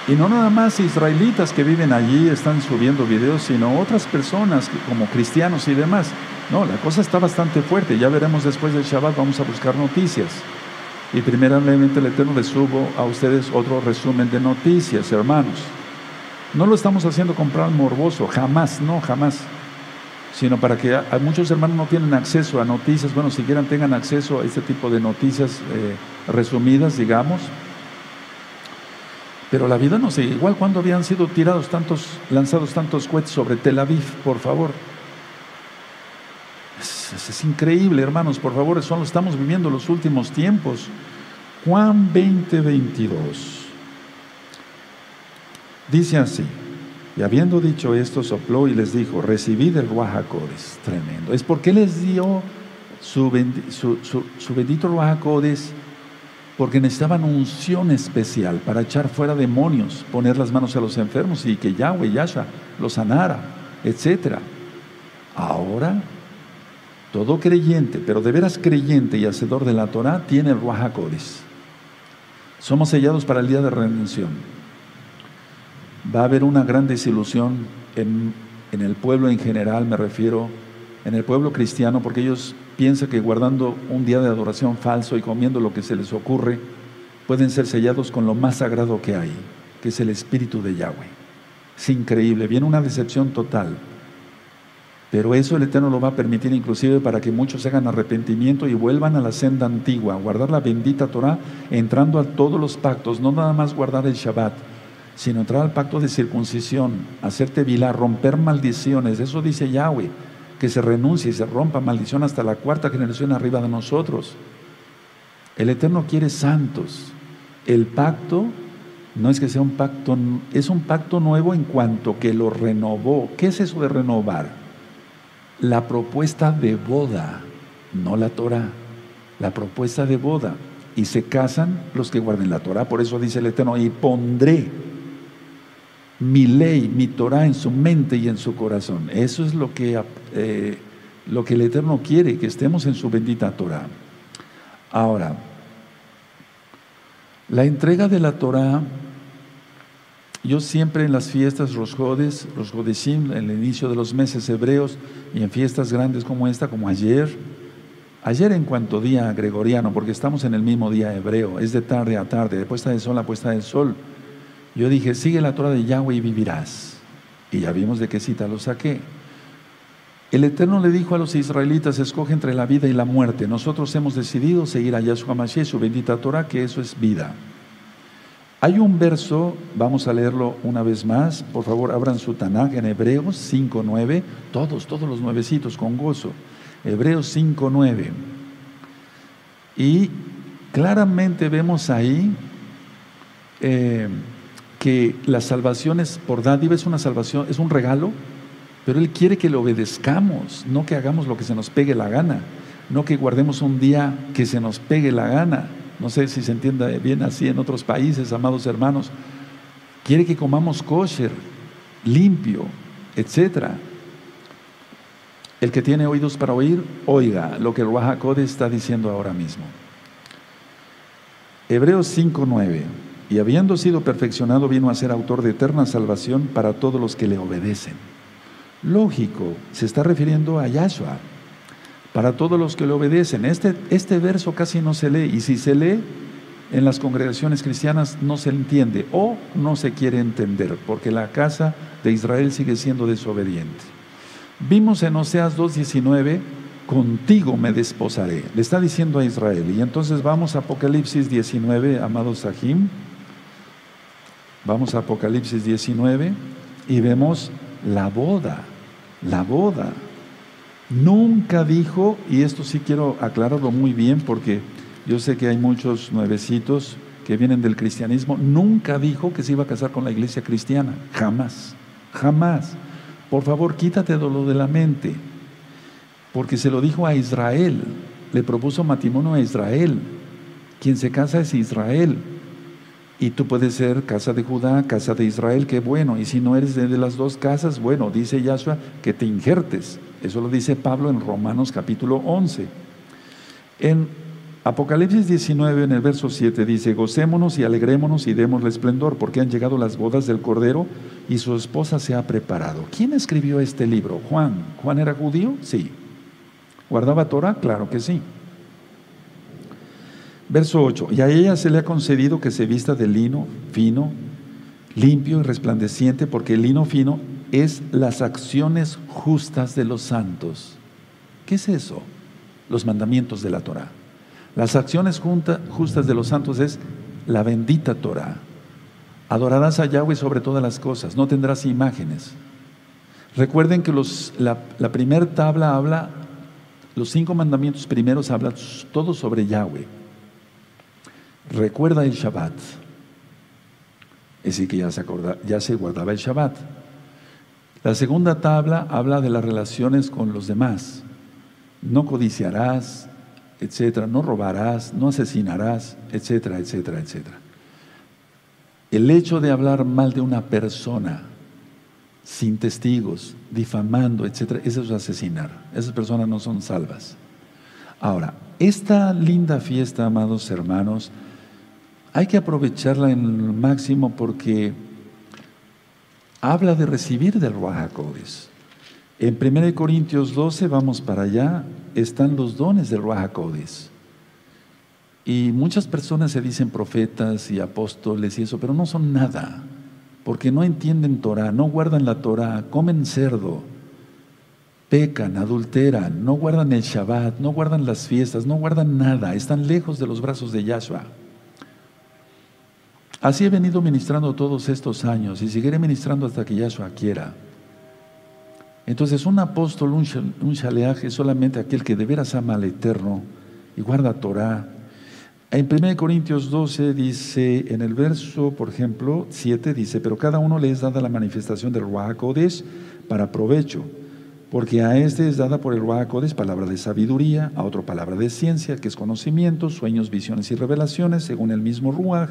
y no nada más israelitas que viven allí están subiendo videos, sino otras personas como cristianos y demás. No, la cosa está bastante fuerte. Ya veremos después del Shabbat, vamos a buscar noticias. Y primeramente el Eterno les subo a ustedes otro resumen de noticias, hermanos. No lo estamos haciendo comprar morboso, jamás, no, jamás. Sino para que muchos hermanos no tienen acceso a noticias, bueno, siquiera tengan acceso a este tipo de noticias eh, resumidas, digamos, pero la vida no sigue igual. cuando habían sido tirados tantos, lanzados tantos cohetes sobre Tel Aviv, por favor? Es, increíble, hermanos, por favor, eso lo estamos viviendo los últimos tiempos. Juan 20, 22. Dice así, y habiendo dicho esto, sopló y les dijo, recibid el Ruajacodes. Tremendo. Es porque les dio su, su, bendito Ruajacodes porque necesitaban unción especial para echar fuera demonios, poner las manos a los enfermos y que Yahweh, Yasha, los sanara, etc. Ahora, todo creyente, pero de veras creyente y hacedor de la Torah, tiene el Ruajacodes. Somos sellados para el día de redención. Va a haber una gran desilusión en, en el pueblo en general, me refiero, en el pueblo cristiano, porque ellos piensa que guardando un día de adoración falso y comiendo lo que se les ocurre, pueden ser sellados con lo más sagrado que hay, que es el Espíritu de Yahweh. Es increíble, viene una decepción total. Pero eso el Eterno lo va a permitir inclusive para que muchos hagan arrepentimiento y vuelvan a la senda antigua, guardar la bendita Torah, entrando a todos los pactos, no nada más guardar el Shabbat, sino entrar al pacto de circuncisión, hacerte vilar, romper maldiciones. Eso dice Yahweh que se renuncie y se rompa maldición hasta la cuarta generación arriba de nosotros. El Eterno quiere santos. El pacto no es que sea un pacto, es un pacto nuevo en cuanto que lo renovó. ¿Qué es eso de renovar? La propuesta de boda, no la Torah. La propuesta de boda. Y se casan los que guarden la Torah. Por eso dice el Eterno, y pondré mi ley, mi Torah en su mente y en su corazón. Eso es lo que, eh, lo que el Eterno quiere, que estemos en su bendita Torah. Ahora, la entrega de la Torah, yo siempre en las fiestas, los jodes, los jodesim, en el inicio de los meses hebreos y en fiestas grandes como esta, como ayer, ayer en cuanto día gregoriano, porque estamos en el mismo día hebreo, es de tarde a tarde, de puesta de sol a puesta del sol, yo dije, sigue la Torah de Yahweh y vivirás. Y ya vimos de qué cita lo saqué. El Eterno le dijo a los israelitas, escoge entre la vida y la muerte. Nosotros hemos decidido seguir a Yahshua Mashiach, su bendita Torah, que eso es vida. Hay un verso, vamos a leerlo una vez más. Por favor, abran su Tanakh en Hebreos 5.9. Todos, todos los nuevecitos, con gozo. Hebreos 5.9. Y claramente vemos ahí... Eh, que la salvación es por dádiva, es una salvación, es un regalo, pero Él quiere que le obedezcamos, no que hagamos lo que se nos pegue la gana, no que guardemos un día que se nos pegue la gana. No sé si se entienda bien así en otros países, amados hermanos. Quiere que comamos kosher, limpio, etc. El que tiene oídos para oír, oiga lo que el Ruajacode está diciendo ahora mismo. Hebreos 5:9. Y habiendo sido perfeccionado, vino a ser autor de eterna salvación para todos los que le obedecen. Lógico, se está refiriendo a Yahshua, para todos los que le obedecen. Este, este verso casi no se lee, y si se lee en las congregaciones cristianas no se entiende o no se quiere entender, porque la casa de Israel sigue siendo desobediente. Vimos en Oseas 2.19, contigo me desposaré. Le está diciendo a Israel. Y entonces vamos a Apocalipsis 19, amados Sahim. Vamos a Apocalipsis 19 y vemos la boda, la boda. Nunca dijo, y esto sí quiero aclararlo muy bien porque yo sé que hay muchos nuevecitos que vienen del cristianismo, nunca dijo que se iba a casar con la iglesia cristiana, jamás, jamás. Por favor, quítate lo de la mente, porque se lo dijo a Israel, le propuso matrimonio a Israel. Quien se casa es Israel. Y tú puedes ser casa de Judá, casa de Israel, qué bueno. Y si no eres de las dos casas, bueno, dice Yahshua que te injertes. Eso lo dice Pablo en Romanos capítulo 11. En Apocalipsis 19, en el verso 7, dice, gocémonos y alegrémonos y démosle esplendor, porque han llegado las bodas del Cordero y su esposa se ha preparado. ¿Quién escribió este libro? Juan. ¿Juan era judío? Sí. ¿Guardaba Torah? Claro que sí. Verso 8, y a ella se le ha concedido que se vista de lino fino, limpio y resplandeciente, porque el lino fino es las acciones justas de los santos. ¿Qué es eso? Los mandamientos de la Torah. Las acciones justas de los santos es la bendita Torah. Adorarás a Yahweh sobre todas las cosas, no tendrás imágenes. Recuerden que los, la, la primera tabla habla, los cinco mandamientos primeros hablan todo sobre Yahweh. Recuerda el Shabbat. Es decir, que ya se, ya se guardaba el Shabbat. La segunda tabla habla de las relaciones con los demás. No codiciarás, etcétera, no robarás, no asesinarás, etcétera, etcétera, etcétera. El hecho de hablar mal de una persona sin testigos, difamando, etcétera, eso es asesinar. Esas personas no son salvas. Ahora, esta linda fiesta, amados hermanos, hay que aprovecharla en el máximo porque habla de recibir del Ruach En 1 Corintios 12, vamos para allá, están los dones del Ruach y muchas personas se dicen profetas y apóstoles y eso, pero no son nada, porque no entienden Torah, no guardan la Torah, comen cerdo, pecan, adulteran, no guardan el Shabbat, no guardan las fiestas, no guardan nada, están lejos de los brazos de Yahshua. Así he venido ministrando todos estos años y seguiré ministrando hasta que Yahshua quiera. Entonces, un apóstol, un, shaleaje es solamente aquel que de veras ama al Eterno y guarda Torah en 1 Corintios 12 dice, en el verso, por ejemplo, 7 dice, pero cada uno le es dada la manifestación del Ruach para provecho, porque a este es dada por el Ruach palabra de sabiduría, a otro palabra de ciencia, que es conocimiento, sueños, visiones y revelaciones, según el mismo Ruach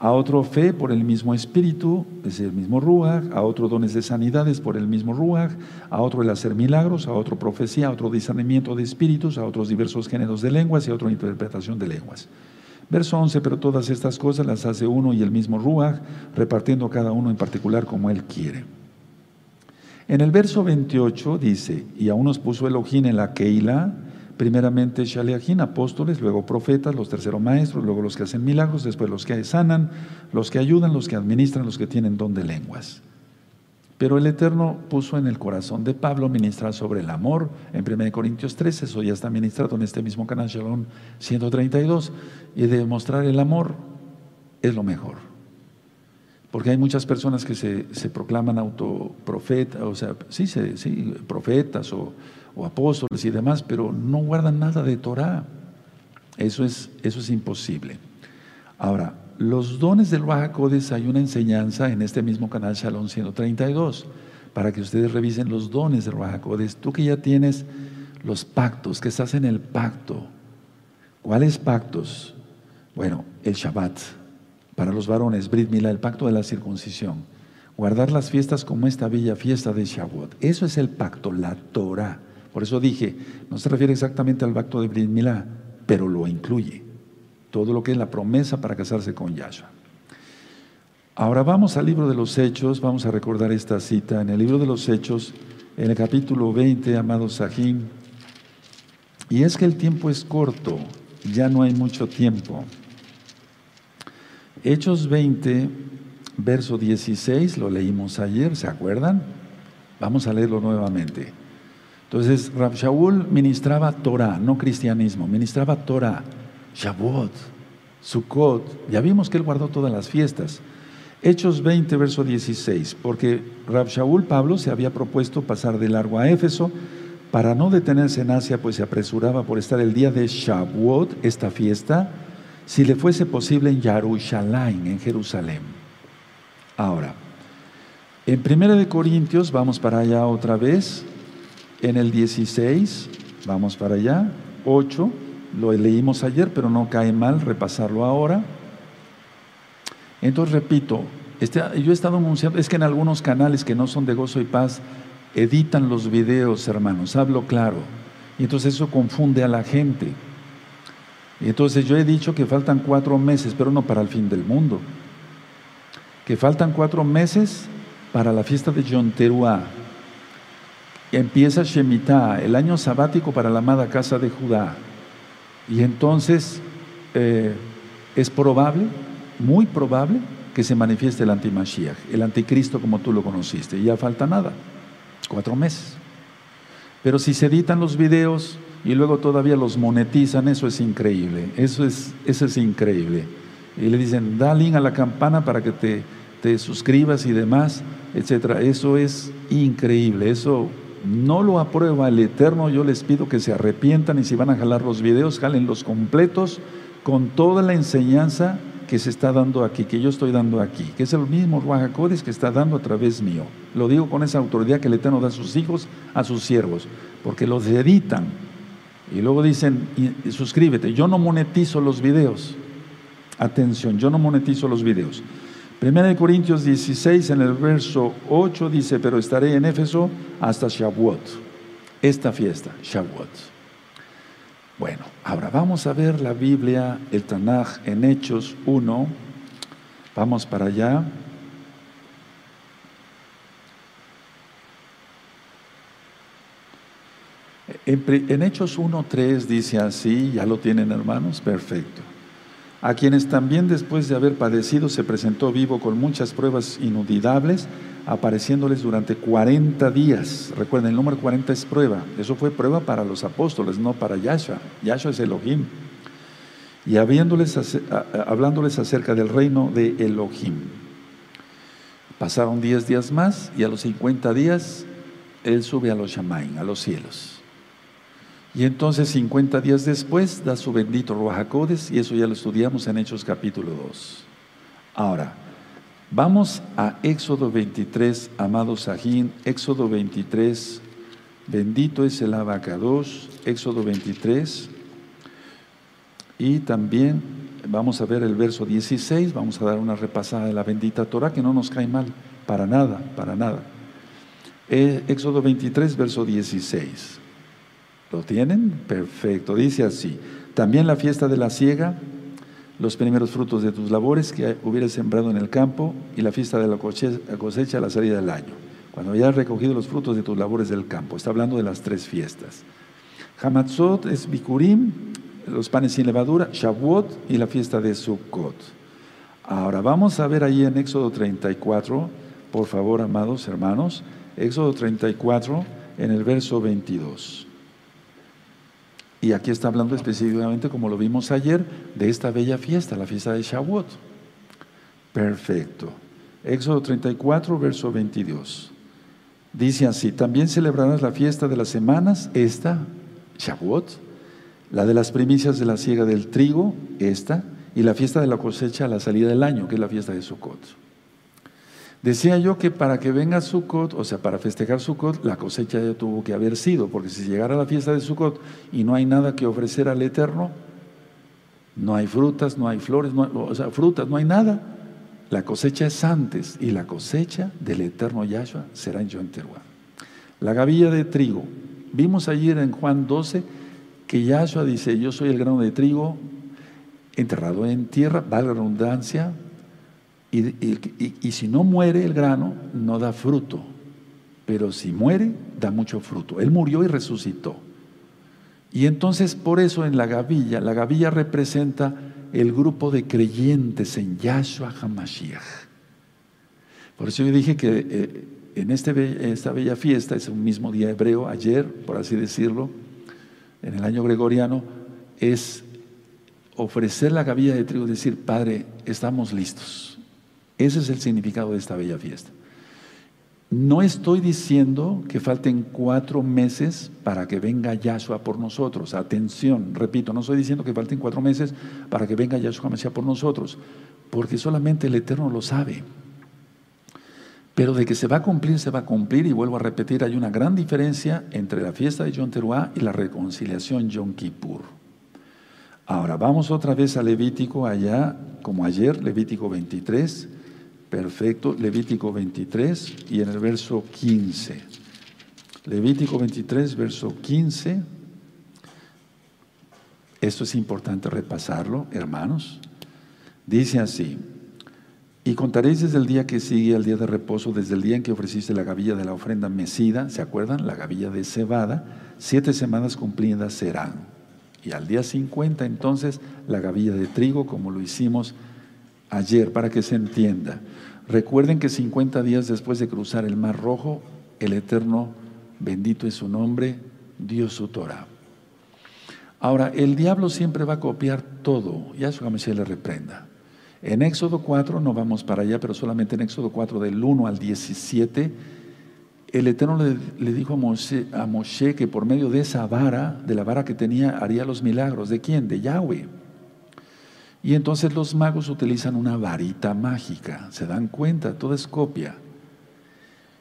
a otro fe por el mismo espíritu, es el mismo Ruach, a otro dones de sanidades por el mismo Ruach, a otro el hacer milagros, a otro profecía, a otro discernimiento de espíritus, a otros diversos géneros de lenguas y a otra interpretación de lenguas. Verso 11, pero todas estas cosas las hace uno y el mismo Ruach, repartiendo cada uno en particular como él quiere. En el verso 28 dice, y a unos puso Elohim en la Keila, primeramente Shaleajín, apóstoles, luego profetas, los terceros maestros, luego los que hacen milagros, después los que sanan, los que ayudan, los que administran, los que tienen don de lenguas. Pero el Eterno puso en el corazón de Pablo ministrar sobre el amor en 1 Corintios 13, eso ya está ministrado en este mismo canal Shalom 132, y demostrar el amor es lo mejor. Porque hay muchas personas que se, proclaman autoprofetas, o sea, sí, sí, profetas o o apóstoles y demás, pero no guardan nada de Torah. Eso es, eso es imposible. Ahora, los dones del Bajacodes hay una enseñanza en este mismo canal Shalom 132 para que ustedes revisen los dones del Bajacodes. Tú que ya tienes los pactos, que estás en el pacto. ¿Cuáles pactos? Bueno, el Shabbat para los varones, Brit Mila, el pacto de la circuncisión. guardar las fiestas como esta bella fiesta de Shavuot. Eso es el pacto, la Torah. Por eso dije, no se refiere exactamente al pacto de Brit Milá, pero lo incluye. Todo lo que es la promesa para casarse con Yahshua. Ahora vamos al libro de los Hechos, vamos a recordar esta cita. En el libro de los Hechos, en el capítulo 20, amado Sahim, y es que el tiempo es corto, ya no hay mucho tiempo. Hechos 20, verso 16, lo leímos ayer, ¿se acuerdan? Vamos a leerlo nuevamente. Entonces, Rab Shaul ministraba Torah, no cristianismo, ministraba Torah, Shavuot, Sukkot. Ya vimos que él guardó todas las fiestas. Hechos 20, verso 16, porque Rab Shaul Pablo se había propuesto pasar de largo a Éfeso para no detenerse en Asia, pues se apresuraba por estar el día de Shavuot, esta fiesta, si le fuese posible en Yarushalayim, en Jerusalén. Ahora, en 1 de Corintios, vamos para allá otra vez, en el 16, vamos para allá, 8, lo leímos ayer, pero no cae mal repasarlo ahora. Entonces, repito, este, yo he estado anunciando, es que en algunos canales que no son de gozo y paz, editan los videos, hermanos, hablo claro. Y entonces eso confunde a la gente. Entonces yo he dicho que faltan cuatro meses, pero no para el fin del mundo. Que faltan cuatro meses para la fiesta de Yom Teruah. Empieza Shemitah, el año sabático para la amada casa de Judá. Y entonces eh, es probable, muy probable, que se manifieste el antimashiach, el anticristo como tú lo conociste. Y ya falta nada cuatro meses. Pero si se editan los videos y luego todavía los monetizan, eso es increíble, eso es, eso es increíble. Y le dicen, da link a la campana para que te, te suscribas y demás, etcétera. Eso es increíble, eso no lo aprueba el Eterno. Yo les pido que se arrepientan y si van a jalar los videos, jalen los completos con toda la enseñanza que se está dando aquí, que yo estoy dando aquí, que es el mismo Ruajacodes que está dando a través mío. Lo digo con esa autoridad que el Eterno da a sus hijos, a sus siervos, porque los editan. Y luego dicen, suscríbete, yo no monetizo los videos. Atención, yo no monetizo los videos. Primera de Corintios 16, en el verso 8 dice, pero estaré en Éfeso hasta Shavuot, esta fiesta, Shavuot. Bueno, ahora vamos a ver la Biblia, el Tanaj en Hechos 1. Vamos para allá. En, Hechos 1.3 dice así, ya lo tienen hermanos, perfecto. A quienes también después de haber padecido se presentó vivo con muchas pruebas inudidables apareciéndoles durante 40 días. Recuerden, el número 40 es prueba. Eso fue prueba para los apóstoles, no para Yahshua. Yahshua es Elohim. Y habiéndoles, hablándoles acerca del reino de Elohim. Pasaron 10 días más y a los 50 días él sube a los Shamaim, a los cielos. Y entonces 50 días después da su bendito Ruajacodes y eso ya lo estudiamos en Hechos capítulo 2. Ahora, Vamos a Éxodo 23, amado Sajín, Éxodo 23, bendito es el abacados, Éxodo 23, y también vamos a ver el verso 16, vamos a dar una repasada de la bendita Torah, que no nos cae mal, para nada, para nada. Eh, Éxodo 23, verso 16. ¿Lo tienen? Perfecto, dice así. También la fiesta de la siega los primeros frutos de tus labores que hubieras sembrado en el campo y la fiesta de la cosecha a la salida del año, cuando hayas recogido los frutos de tus labores del campo. Está hablando de las tres fiestas. Hamatzot es Bikurim, los panes sin levadura, Shavuot y la fiesta de Sukkot. Ahora vamos a ver ahí en Éxodo 34, por favor, amados hermanos, Éxodo 34 en el verso 22. Y aquí está hablando específicamente, como lo vimos ayer, de esta bella fiesta, la fiesta de Shavuot. Perfecto. Éxodo 34, verso 22. Dice así, también celebrarás la fiesta de las semanas, esta, Shavuot, la de las primicias de la siega del trigo, esta, y la fiesta de la cosecha a la salida del año, que es la fiesta de Sukkot. Decía yo que para que venga Sukkot, o sea, para festejar Sukkot, la cosecha ya tuvo que haber sido, porque si llegara la fiesta de Sukkot y no hay nada que ofrecer al Eterno, no hay frutas, no hay flores, o sea, frutas, no hay nada. La cosecha es antes y la cosecha del eterno Yahshua será en Yom Teruah. La gavilla de trigo. Vimos ayer en Juan 12 que Yahshua dice, yo soy el grano de trigo enterrado en tierra, valga la redundancia, y, y, si no muere el grano, no da fruto. Pero si muere, da mucho fruto. Él murió y resucitó. Y entonces por eso en la gavilla, la gavilla representa el grupo de creyentes en Yahshua HaMashiach. Por eso yo dije que eh, en este, esta bella fiesta, es un mismo día hebreo, ayer, por así decirlo, en el año gregoriano, es ofrecer la gavilla de trigo y decir, Padre, estamos listos. Ese es el significado de esta bella fiesta. No estoy diciendo que falten cuatro meses para que venga Yahshua por nosotros. Atención, repito, no estoy diciendo que falten cuatro meses para que venga Yahshua por nosotros, porque solamente el Eterno lo sabe. Pero de que se va a cumplir, se va a cumplir, y vuelvo a repetir, hay una gran diferencia entre la fiesta de Yom Teruah y la reconciliación Yom Kippur. Ahora, vamos otra vez a Levítico allá, como ayer, Levítico 23. Perfecto, Levítico 23 y en el verso 15. Levítico 23, verso 15. Esto es importante repasarlo, hermanos. Dice así, y contaréis desde el día que sigue al día de reposo, desde el día en que ofreciste la gavilla de la ofrenda mecida, ¿se acuerdan? La gavilla de cebada, siete semanas cumplidas serán. Y al día 50 entonces la gavilla de trigo, como lo hicimos ayer, para que se entienda. Recuerden que 50 días después de cruzar el Mar Rojo, el Eterno, bendito es su nombre, dio su Torah. Ahora, el diablo siempre va a copiar todo, ya su se le reprenda. En Éxodo 4, no vamos para allá, pero solamente en Éxodo 4, del 1 al 17, el Eterno le, dijo a Moshe, a Moshe, que por medio de esa vara, de la vara que tenía, haría los milagros. ¿De quién? De Yahweh. Y entonces los magos utilizan una varita mágica, se dan cuenta, todo es copia.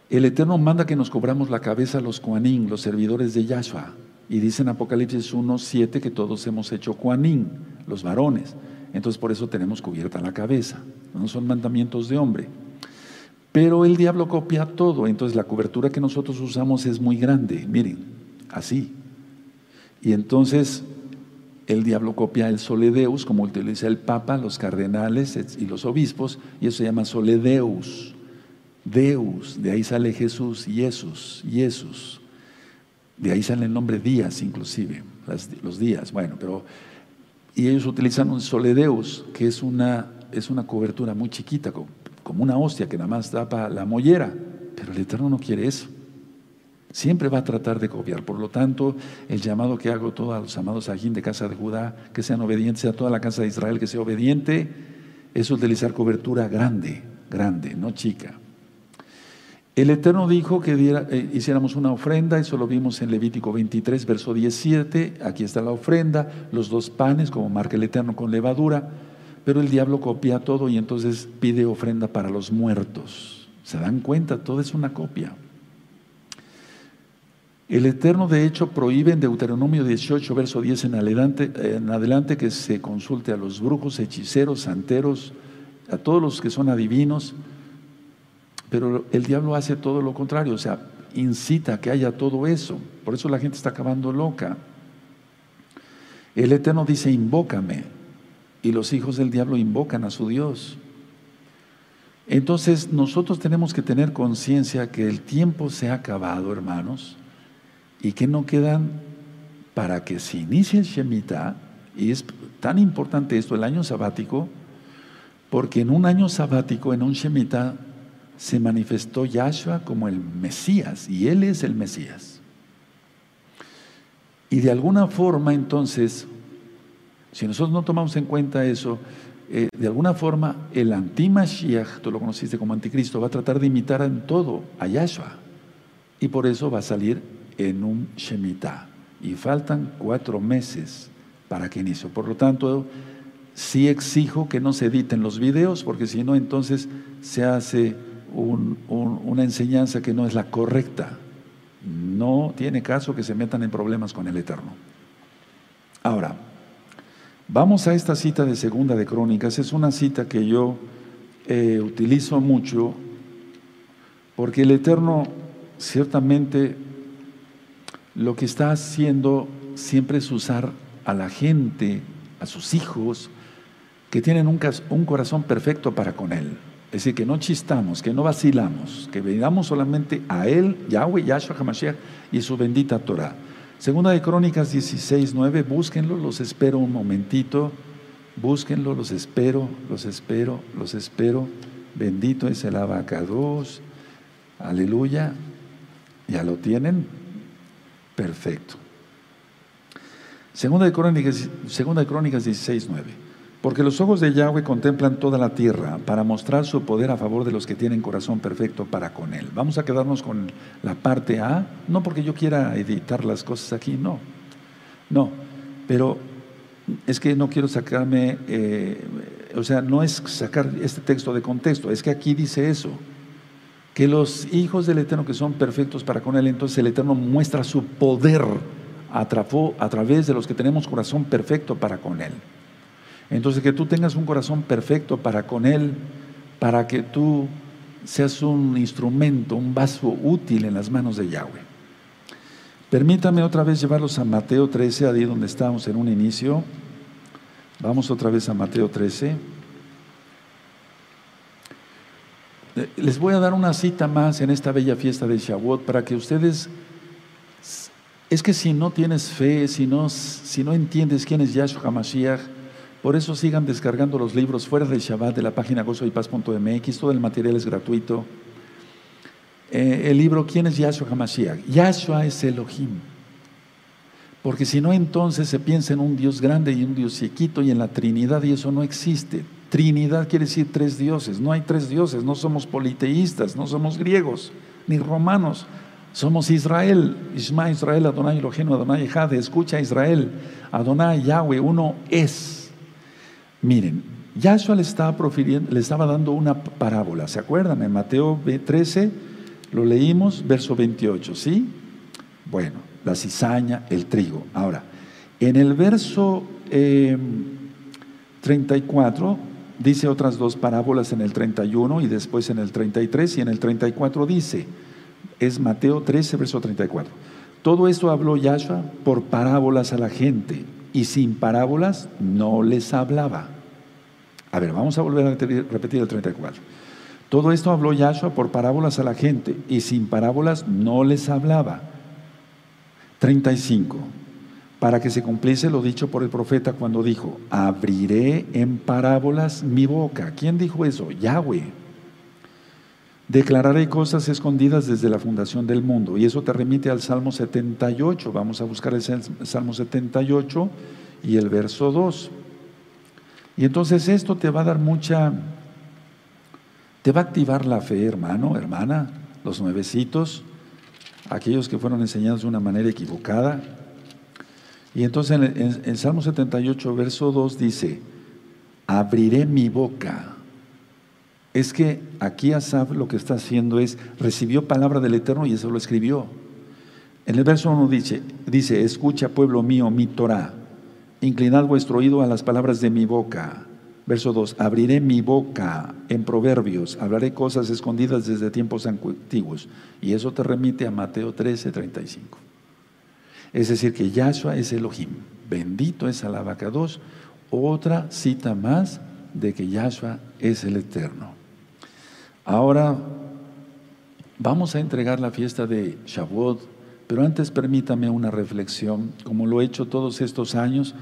El Eterno manda que nos cobramos la cabeza a los Kuanín, los servidores de Yahshua. Y dice en Apocalipsis 1.7 que todos hemos hecho Kuanín, los varones. Entonces por eso tenemos cubierta la cabeza. No son mandamientos de hombre. Pero el diablo copia todo. Entonces la cobertura que nosotros usamos es muy grande. Miren, así. Y entonces el diablo copia el soledeus, como utiliza el Papa, los cardenales y los obispos, y eso se llama soledeus. Deus, de ahí sale Jesús, Jesús, Jesús. De ahí sale el nombre días, inclusive, los días. Bueno, pero. Y ellos utilizan un soledeus, que es una, es una cobertura muy chiquita, como una hostia que nada más tapa la mollera. Pero el Eterno no quiere eso. Siempre va a tratar de copiar. Por lo tanto, el llamado que hago a todos los amados ajín de casa de Judá, que sean obedientes, a toda la casa de Israel que sea obediente, es utilizar cobertura grande, grande, no chica. El Eterno dijo que eh, hiciéramos una ofrenda, eso lo vimos en Levítico 23, verso 17, aquí está la ofrenda, los dos panes, como marca el Eterno con levadura, pero el diablo copia todo y entonces pide ofrenda para los muertos. ¿Se dan cuenta? Todo es una copia. El Eterno, de hecho, prohíbe en Deuteronomio 18, verso 10 en adelante, en adelante que se consulte a los brujos, hechiceros, santeros, a todos los que son adivinos, pero el diablo hace todo lo contrario, o sea, incita a que haya todo eso. Por eso la gente está acabando loca. El Eterno dice, invócame, y los hijos del diablo invocan a su Dios. Entonces nosotros tenemos que tener conciencia que el tiempo se ha acabado, hermanos y que no quedan para que se inicie el Shemitah, y es tan importante esto, el año sabático, porque en un año sabático, en un Shemitah, se manifestó Yahshua como el Mesías, y Él es el Mesías. Y de alguna forma, entonces, si nosotros no tomamos en cuenta eso, eh, de alguna forma el anti-Mashiach, tú lo conociste como anticristo, va a tratar de imitar en todo a Yahshua. Y por eso va a salir en un Shemitah. Y faltan cuatro meses para que inicie. Por lo tanto, sí exijo que no se editen los videos, porque si no, entonces se hace una enseñanza que no es la correcta. No tiene caso que se metan en problemas con el Eterno. Ahora, vamos a esta cita de Segunda de Crónicas. Es una cita que yo eh, utilizo mucho porque el Eterno ciertamente lo que está haciendo siempre es usar a la gente, a sus hijos, que tienen un, un corazón perfecto para con Él. Es decir, que no chistamos, que no vacilamos, que veamos solamente a Él, Yahweh, Yahshua HaMashiach y su bendita Torah. Segunda de Crónicas 16, 9, búsquenlo, los espero un momentito, búsquenlo, los espero, los espero, los espero. Bendito es el abacados, aleluya, ya lo tienen, perfecto. Segunda de Crónicas, segunda de Crónicas 16, 9. Porque los ojos de Yahweh contemplan toda la tierra para mostrar su poder a favor de los que tienen corazón perfecto para con Él. Vamos a quedarnos con la parte A, no porque yo quiera editar las cosas aquí, no, no, pero es que no quiero sacarme, eh, o sea, no es sacar este texto de contexto, es que aquí dice eso, que los hijos del Eterno que son perfectos para con Él, entonces el Eterno muestra su poder a, a través de los que tenemos corazón perfecto para con Él. Entonces que tú tengas un corazón perfecto para con Él, para que tú seas un instrumento, un vaso útil en las manos de Yahweh. Permítame otra vez llevarlos a Mateo 13, ahí donde estábamos en un inicio. Vamos otra vez a Mateo 13. Eh, les voy a dar una cita más en esta bella fiesta de Shavuot para que ustedes... Es que si no tienes fe, si no, si no entiendes quién es Yahshua HaMashiach, por eso sigan descargando los libros fuera del Shabbat de la página gozoypaz.mx, todo el material es gratuito. Eh, el libro ¿Quién es Yahshua HaMashiach? Yahshua es Elohim. Porque si no, entonces se piensa en un Dios grande y un Dios chiquito y en la Trinidad y eso no existe. Trinidad quiere decir tres dioses. No hay tres dioses, no somos politeístas, no somos griegos ni romanos. Somos Israel, Isma Israel, Adonai Elohim, Adonai Ejad, escucha Israel, Adonai Yahweh, uno es. Miren, Yahshua le estaba, profiriendo, le estaba dando una parábola, ¿se acuerdan? En Mateo 13 lo leímos, verso 28, ¿sí? Bueno, la cizaña, el trigo. Ahora, en el verso 34 em, dice otras dos parábolas en el 31 y después en el 33 y en el 34 dice, es Mateo 13, verso 34. Todo esto habló Yahshua por parábolas a la gente y sin parábolas no les hablaba. A ver, vamos a volver a repetir el 34. Todo esto habló Yahshua por parábolas a la gente y sin parábolas no les hablaba. 35. Para que se cumpliese lo dicho por el profeta cuando dijo, abriré en parábolas mi boca. ¿Quién dijo eso? Yahweh. Declararé cosas escondidas desde la fundación del mundo. Y eso te remite al Salmo 78. Vamos a buscar el Salmo 78 y el verso 2. Y entonces esto te va a dar mucha, te va a activar la fe, hermano, hermana, los nuevecitos, aquellos que fueron enseñados de una manera equivocada. Y entonces en, el Salmo 78, verso 2 dice, abriré mi boca es que aquí Asaf lo que está haciendo es, recibió palabra del Eterno y eso lo escribió. En el verso 1 dice, dice, escucha pueblo mío mi Torah, inclinad vuestro oído a las palabras de mi boca. Verso 2, abriré mi boca en proverbios, hablaré cosas escondidas desde tiempos antiguos. Y eso te remite a Mateo 13, 35. Es decir, que Yahshua es Elohim, bendito es Alabacados. Otra cita más de que Yahshua es el Eterno. Ahora vamos a entregar la fiesta de Shavuot, pero antes permítame una reflexión, como lo he hecho todos estos años,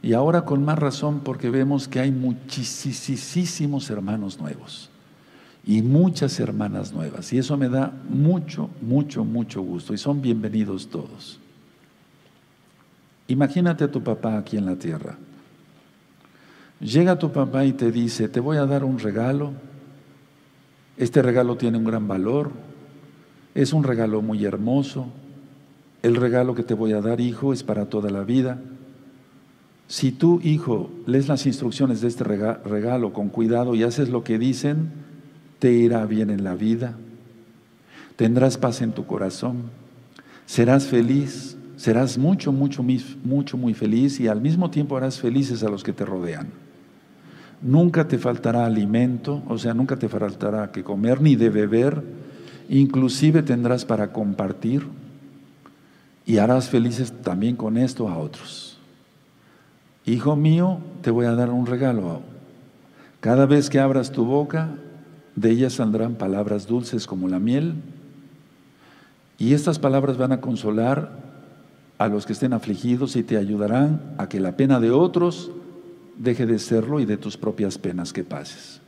y ahora con más razón porque vemos que hay muchísimos hermanos nuevos y muchas hermanas nuevas, y eso me da mucho, mucho, mucho gusto, y son bienvenidos todos. Imagínate a tu papá aquí en la tierra. Llega tu papá y te dice, te voy a dar un regalo, este regalo tiene un gran valor, es un regalo muy hermoso. El regalo que te voy a dar, hijo, es para toda la vida. Si tú, hijo, lees las instrucciones de este regalo con cuidado y haces lo que dicen, te irá bien en la vida. Tendrás paz en tu corazón. Serás feliz. Serás mucho, mucho, mucho, muy feliz y al mismo tiempo harás felices a los que te rodean. Nunca te faltará alimento, o sea, nunca te faltará que comer ni de beber, inclusive tendrás para compartir y harás felices también con esto a otros. Hijo mío, te voy a dar un regalo. Cada vez que abras tu boca, de ella saldrán palabras dulces como la miel, y estas palabras van a consolar a los que estén afligidos y te ayudarán a que la pena de otros deje de serlo y de tus propias penas que pases.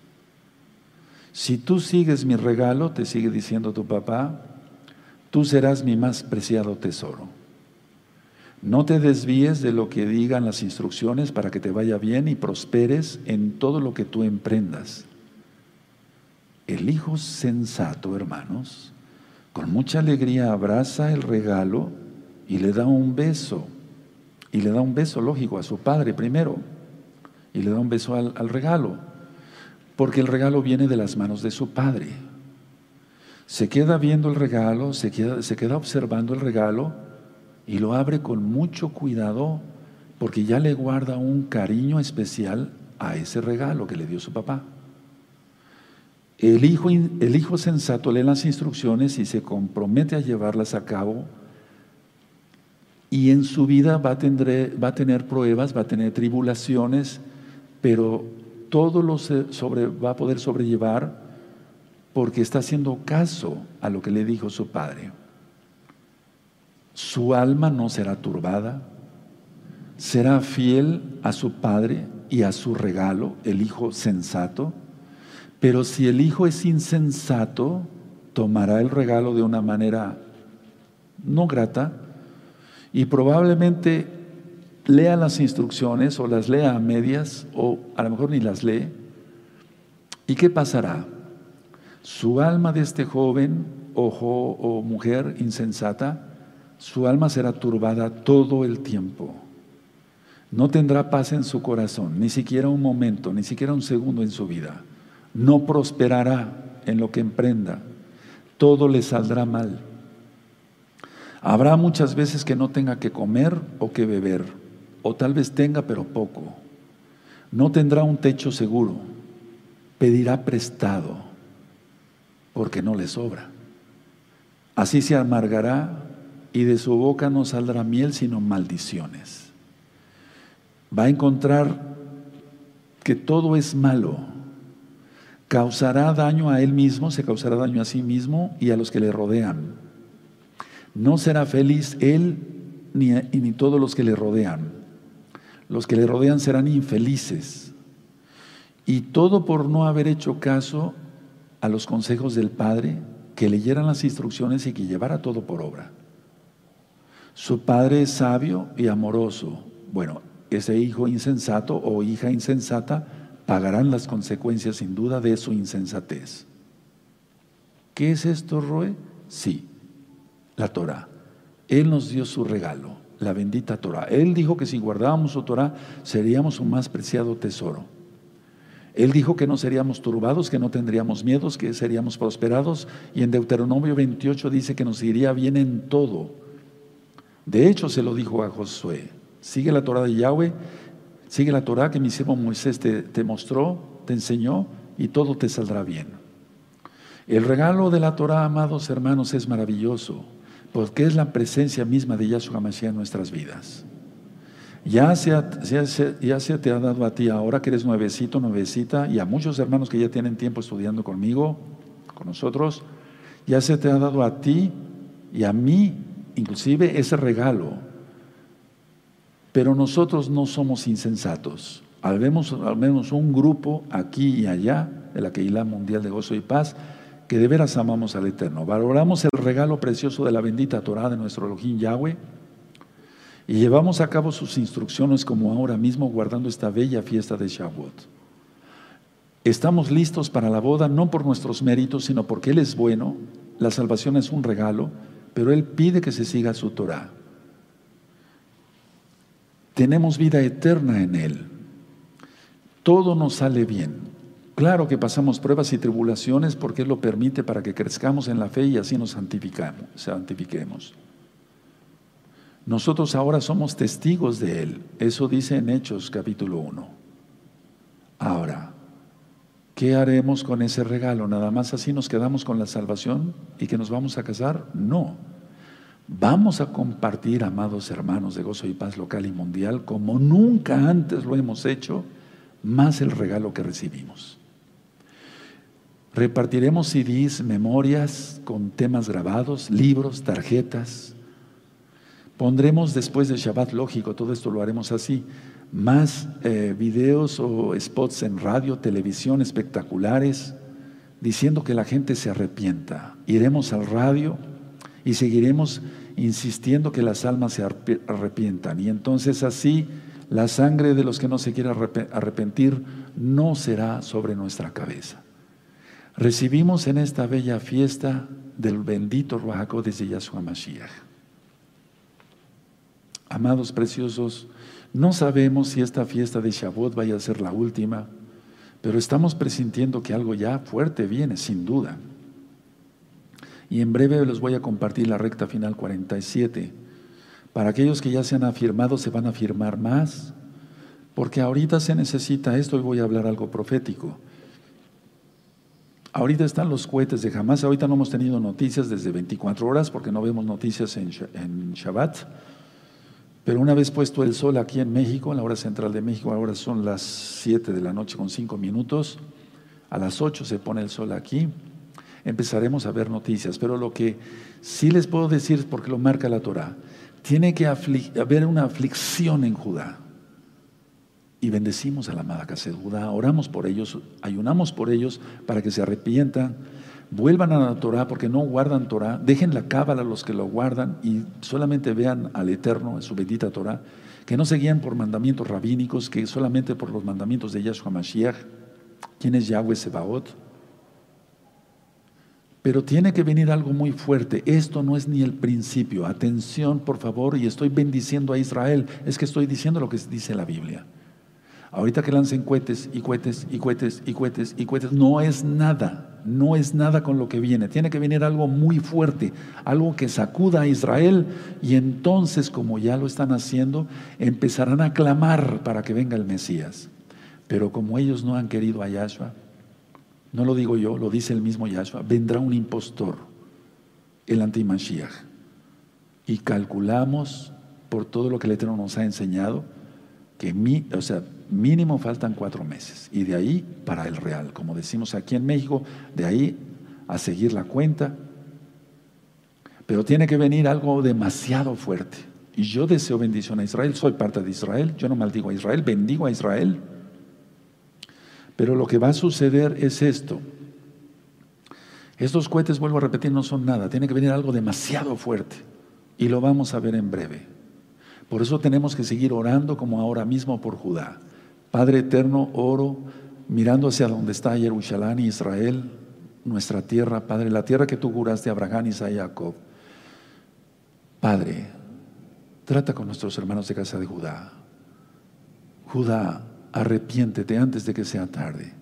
Si tú sigues mi regalo, te sigue diciendo tu papá, tú serás mi más preciado tesoro. No te desvíes de lo que digan las instrucciones para que te vaya bien y prosperes en todo lo que tú emprendas. El hijo sensato, hermanos, con mucha alegría abraza el regalo y le da un beso. Y le da un beso, lógico, a su padre primero y le da un beso al, regalo, porque el regalo viene de las manos de su padre. Se queda viendo el regalo, se queda, se queda observando el regalo y lo abre con mucho cuidado porque ya le guarda un cariño especial a ese regalo que le dio su papá. El hijo, el hijo sensato lee las instrucciones y se compromete a llevarlas a cabo y en su vida va a, tener, pruebas, va a tener tribulaciones, pero todo lo sobre, va a poder sobrellevar porque está haciendo caso a lo que le dijo su padre. Su alma no será turbada, será fiel a su padre y a su regalo, el hijo sensato, pero si el hijo es insensato, tomará el regalo de una manera no grata y probablemente lea las instrucciones o las lea a medias o a lo mejor ni las lee. ¿Y qué pasará? Su alma de este joven ojo o mujer insensata, su alma será turbada todo el tiempo. No tendrá paz en su corazón, ni siquiera un momento, ni siquiera un segundo en su vida. No prosperará en lo que emprenda. Todo le saldrá mal. Habrá muchas veces que no tenga que comer o que beber o tal vez tenga pero poco. No tendrá un techo seguro, pedirá prestado, porque no le sobra. Así se amargará y de su boca no saldrá miel sino maldiciones. Va a encontrar que todo es malo. Causará daño a él mismo, se causará daño a sí mismo y a los que le rodean. No será feliz él ni, ni todos los que le rodean los que le rodean serán infelices. Y todo por no haber hecho caso a los consejos del Padre, que leyeran las instrucciones y que llevara todo por obra. Su Padre es sabio y amoroso. Bueno, ese hijo insensato o hija insensata pagarán las consecuencias sin duda de su insensatez. ¿Qué es esto, Roe? Sí, la Torah. Él nos dio su regalo la bendita Torah. Él dijo que si guardábamos su Torah seríamos un más preciado tesoro. Él dijo que no seríamos turbados, que no tendríamos miedos, que seríamos prosperados. Y en Deuteronomio 28 dice que nos iría bien en todo. De hecho, se lo dijo a Josué. Sigue la Torah de Yahweh, sigue la Torah que mi siervo Moisés te, te mostró, te enseñó, y todo te saldrá bien. El regalo de la Torah, amados hermanos, es maravilloso porque es la presencia misma de Yahshua Mashiach en nuestras vidas. Ya se, te ha dado a ti ahora que eres nuevecito, nuevecita, y a muchos hermanos que ya tienen tiempo estudiando conmigo, con nosotros, ya se te ha dado a ti y a mí, inclusive, ese regalo. Pero nosotros no somos insensatos. Al menos un grupo aquí y allá de la Keilah Mundial de Gozo y Paz que de veras amamos al Eterno. Valoramos el regalo precioso de la bendita Torah de nuestro Elohim Yahweh y llevamos a cabo sus instrucciones como ahora mismo guardando esta bella fiesta de Shavuot. Estamos listos para la boda no por nuestros méritos, sino porque Él es bueno. La salvación es un regalo, pero Él pide que se siga su Torah. Tenemos vida eterna en Él. Todo nos sale bien. Claro que pasamos pruebas y tribulaciones porque Él lo permite para que crezcamos en la fe y así nos santifiquemos. Nosotros ahora somos testigos de Él. Eso dice en Hechos capítulo 1. Ahora, ¿qué haremos con ese regalo? ¿Nada más así nos quedamos con la salvación y que nos vamos a casar? No. Vamos a compartir, amados hermanos de gozo y paz local y mundial, como nunca antes lo hemos hecho, más el regalo que recibimos. Repartiremos CDs, memorias con temas grabados, libros, tarjetas. Pondremos después del Shabbat, lógico, todo esto lo haremos así, más eh, videos o spots en radio, televisión espectaculares, diciendo que la gente se arrepienta. Iremos al radio y seguiremos insistiendo que las almas se arrepientan. Y entonces así la sangre de los que no se quieren arrepentir no será sobre nuestra cabeza. Recibimos en esta bella fiesta del bendito Ruach de Yahshua Mashiach. Amados preciosos, no sabemos si esta fiesta de Shavuot vaya a ser la última, pero estamos presintiendo que algo ya fuerte viene, sin duda. Y en breve les voy a compartir la recta final 47. Para aquellos que ya se han afirmado, se van a afirmar más, porque ahorita se necesita esto y voy a hablar algo profético. Ahorita están los cohetes de Hamas, ahorita no hemos tenido noticias desde 24 horas porque no vemos noticias en, Shabbat. Pero una vez puesto el sol aquí en México, en la hora central de México, ahora son las 7 de la noche con 5 minutos, a las 8 se pone el sol aquí, empezaremos a ver noticias. Pero lo que sí les puedo decir, porque lo marca la Torah, tiene que haber una aflicción en Judá y bendecimos a la amada Judá, oramos por ellos, ayunamos por ellos para que se arrepientan, vuelvan a la Torah porque no guardan Torah, dejen la cábala los que lo guardan y solamente vean al Eterno en su bendita Torah, que no se guían por mandamientos rabínicos, que solamente por los mandamientos de Yahshua Mashiach, quien es Yahweh Sebaot. Pero tiene que venir algo muy fuerte. Esto no es ni el principio. Atención, por favor, y estoy bendiciendo a Israel. Es que estoy diciendo lo que dice la Biblia. Ahorita que lancen cohetes y cohetes y cohetes y cohetes y cohetes, no es nada, no es nada con lo que viene. Tiene que venir algo muy fuerte, algo que sacuda a Israel y entonces, como ya lo están haciendo, empezarán a clamar para que venga el Mesías. Pero como ellos no han querido a Yahshua, no lo digo yo, lo dice el mismo Yahshua, vendrá un impostor, el antimashiach. Y calculamos por todo lo que el Eterno nos ha enseñado, que mi, o sea, mínimo faltan cuatro meses. Y de ahí para el real, como decimos aquí en México, de ahí a seguir la cuenta. Pero tiene que venir algo demasiado fuerte. Y yo deseo bendición a Israel, soy parte de Israel, yo no maldigo a Israel, bendigo a Israel. Pero lo que va a suceder es esto. Estos cohetes, vuelvo a repetir, no son nada. Tiene que venir algo demasiado fuerte. Y lo vamos a ver en breve. Por eso tenemos que seguir orando como ahora mismo por Judá. Padre eterno, oro mirando hacia donde está Jerusalén y Israel, nuestra tierra, Padre, la tierra que tú juraste a Abraham, Isaac y Jacob. Padre, trata con nuestros hermanos de casa de Judá. Judá, arrepiéntete antes de que sea tarde.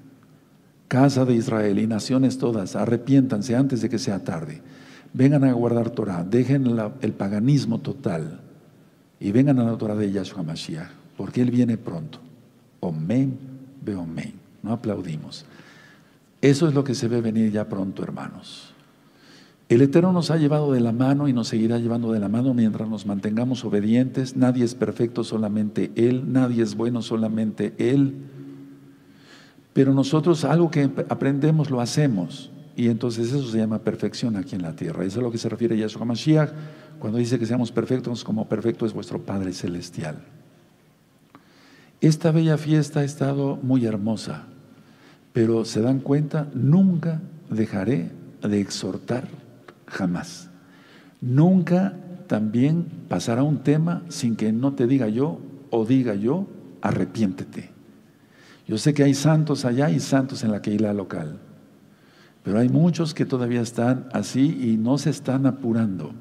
Casa de Israel y naciones todas, arrepiéntanse antes de que sea tarde. Vengan a guardar Torah, dejen el paganismo total y vengan a la Torah de Yahshua Mashiach, porque Él viene pronto. Omen, omen. No aplaudimos. Eso es lo que se ve venir ya pronto, hermanos. El Eterno nos ha llevado de la mano y nos seguirá llevando de la mano mientras nos mantengamos obedientes. Nadie es perfecto, solamente Él. Nadie es bueno, solamente Él. Pero nosotros algo que aprendemos lo hacemos. Y entonces eso se llama perfección aquí en la tierra. Eso es a lo que se refiere Yahshua Mashiach cuando dice que seamos perfectos como perfecto es vuestro Padre Celestial. Esta bella fiesta ha estado muy hermosa, pero se dan cuenta, nunca dejaré de exhortar, jamás. Nunca también pasará un tema sin que no te diga yo o diga yo, arrepiéntete. Yo sé que hay santos allá y santos en la Keila local, pero hay muchos que todavía están así y no se están apurando.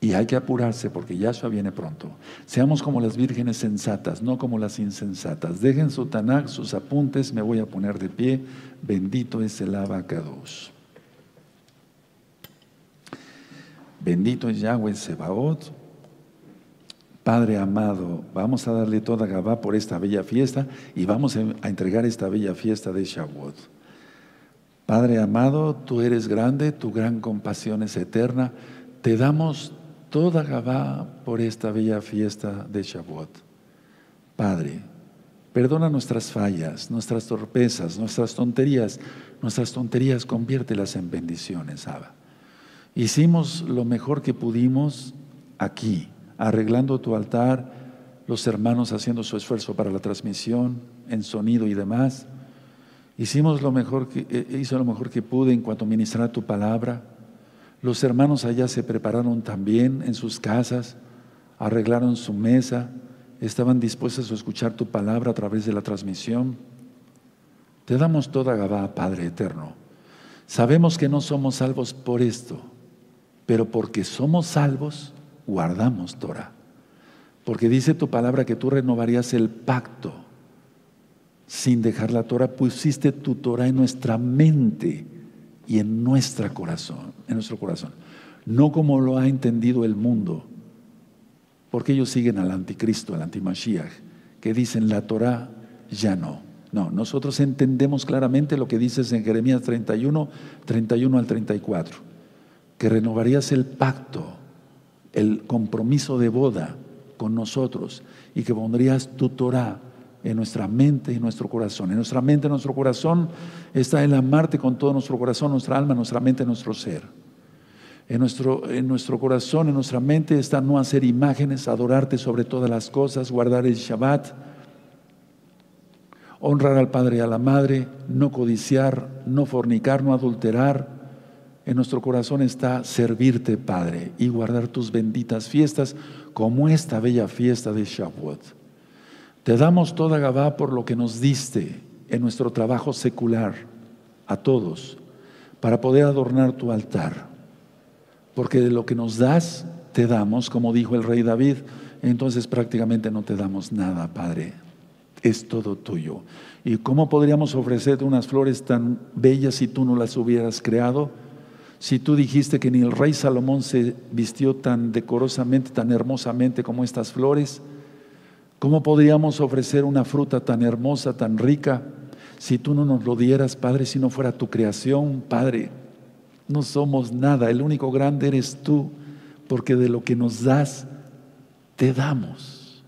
Y hay que apurarse porque Yahshua viene pronto. Seamos como las vírgenes sensatas, no como las insensatas. Dejen su Tanakh, sus apuntes, me voy a poner de pie. Bendito es el abacados. Bendito es Yahweh Sebaot, Padre amado, vamos a darle toda Gabá por esta bella fiesta y vamos a entregar esta bella fiesta de Shavuot. Padre amado, tú eres grande, tu gran compasión es eterna. Te damos toda Gabá por esta bella fiesta de Shavuot. Padre, perdona nuestras fallas, nuestras torpezas, nuestras tonterías. Nuestras tonterías conviértelas en bendiciones, Abba. Hicimos lo mejor que pudimos aquí, arreglando tu altar, los hermanos haciendo su esfuerzo para la transmisión, en sonido y demás. Hicimos lo mejor que, eh, hizo lo mejor que pude en cuanto ministrar tu palabra. Los hermanos allá se prepararon también en sus casas, arreglaron su mesa, estaban dispuestos a escuchar tu palabra a través de la transmisión. Te damos toda Gabá, Padre eterno. Sabemos que no somos salvos por esto, pero porque somos salvos, guardamos Torah. Porque dice tu palabra que tú renovarías el pacto sin dejar la Torah, pusiste tu Torah en nuestra mente y en nuestro corazón, en nuestro corazón. No como lo ha entendido el mundo, porque ellos siguen al anticristo, al antimashiach, que dicen la Torah ya no. No, nosotros entendemos claramente lo que dices en Jeremías 31, 31 al 34, que renovarías el pacto el compromiso de boda con nosotros y que pondrías tu Torah en nuestra mente y nuestro corazón. En nuestra mente y nuestro corazón está el amarte con todo nuestro corazón, nuestra alma, nuestra mente, nuestro ser. En nuestro, en nuestro corazón, en nuestra mente está no hacer imágenes, adorarte sobre todas las cosas, guardar el Shabbat, honrar al Padre y a la Madre, no codiciar, no fornicar, no adulterar, en nuestro corazón está servirte, Padre, y guardar tus benditas fiestas como esta bella fiesta de Shavuot. Te damos toda Gabá por lo que nos diste en nuestro trabajo secular a todos para poder adornar tu altar. Porque de lo que nos das, te damos, como dijo el rey David, entonces prácticamente no te damos nada, Padre. Es todo tuyo. ¿Y cómo podríamos ofrecerte unas flores tan bellas si tú no las hubieras creado? Si tú dijiste que ni el rey Salomón se vistió tan decorosamente, tan hermosamente como estas flores, ¿cómo podríamos ofrecer una fruta tan hermosa, tan rica, si tú no nos lo dieras, Padre, si no fuera tu creación, Padre? No somos nada, el único grande eres tú, porque de lo que nos das, te damos.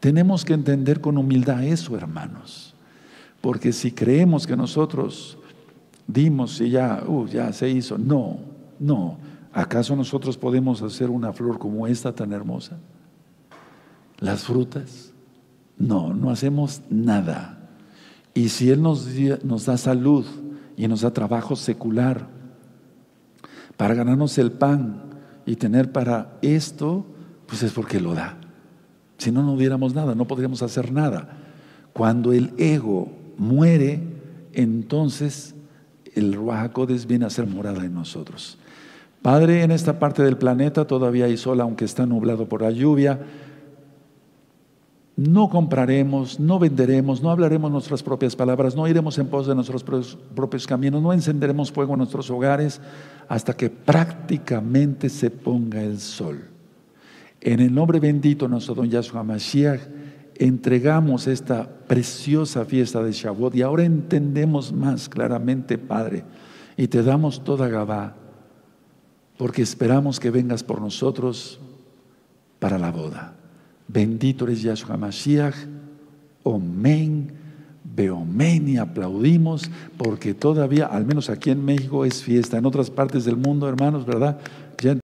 Tenemos que entender con humildad eso, hermanos, porque si creemos que nosotros dimos y ya, uh, ya se hizo. No, no. ¿Acaso nosotros podemos hacer una flor como esta tan hermosa? Las frutas. No, no hacemos nada. Y si Él nos, nos da salud y nos da trabajo secular para ganarnos el pan y tener para esto, pues es porque lo da. Si no, no diéramos nada, no podríamos hacer nada. Cuando el ego muere, entonces el Ruajacodes viene a ser morada en nosotros. Padre, en esta parte del planeta todavía hay sol, aunque está nublado por la lluvia. No compraremos, no venderemos, no hablaremos nuestras propias palabras, no iremos en pos de nuestros propios caminos, no encenderemos fuego en nuestros hogares hasta que prácticamente se ponga el sol. En el nombre bendito de nuestro don Yahshua Mashiach, entregamos esta preciosa fiesta de Shavuot y ahora entendemos más claramente, Padre, y te damos toda Gabá, porque esperamos que vengas por nosotros para la boda. Bendito eres Yahshua Mashiach, Omen, Beomen y aplaudimos porque todavía, al menos aquí en México, es fiesta. En otras partes del mundo, hermanos, ¿verdad?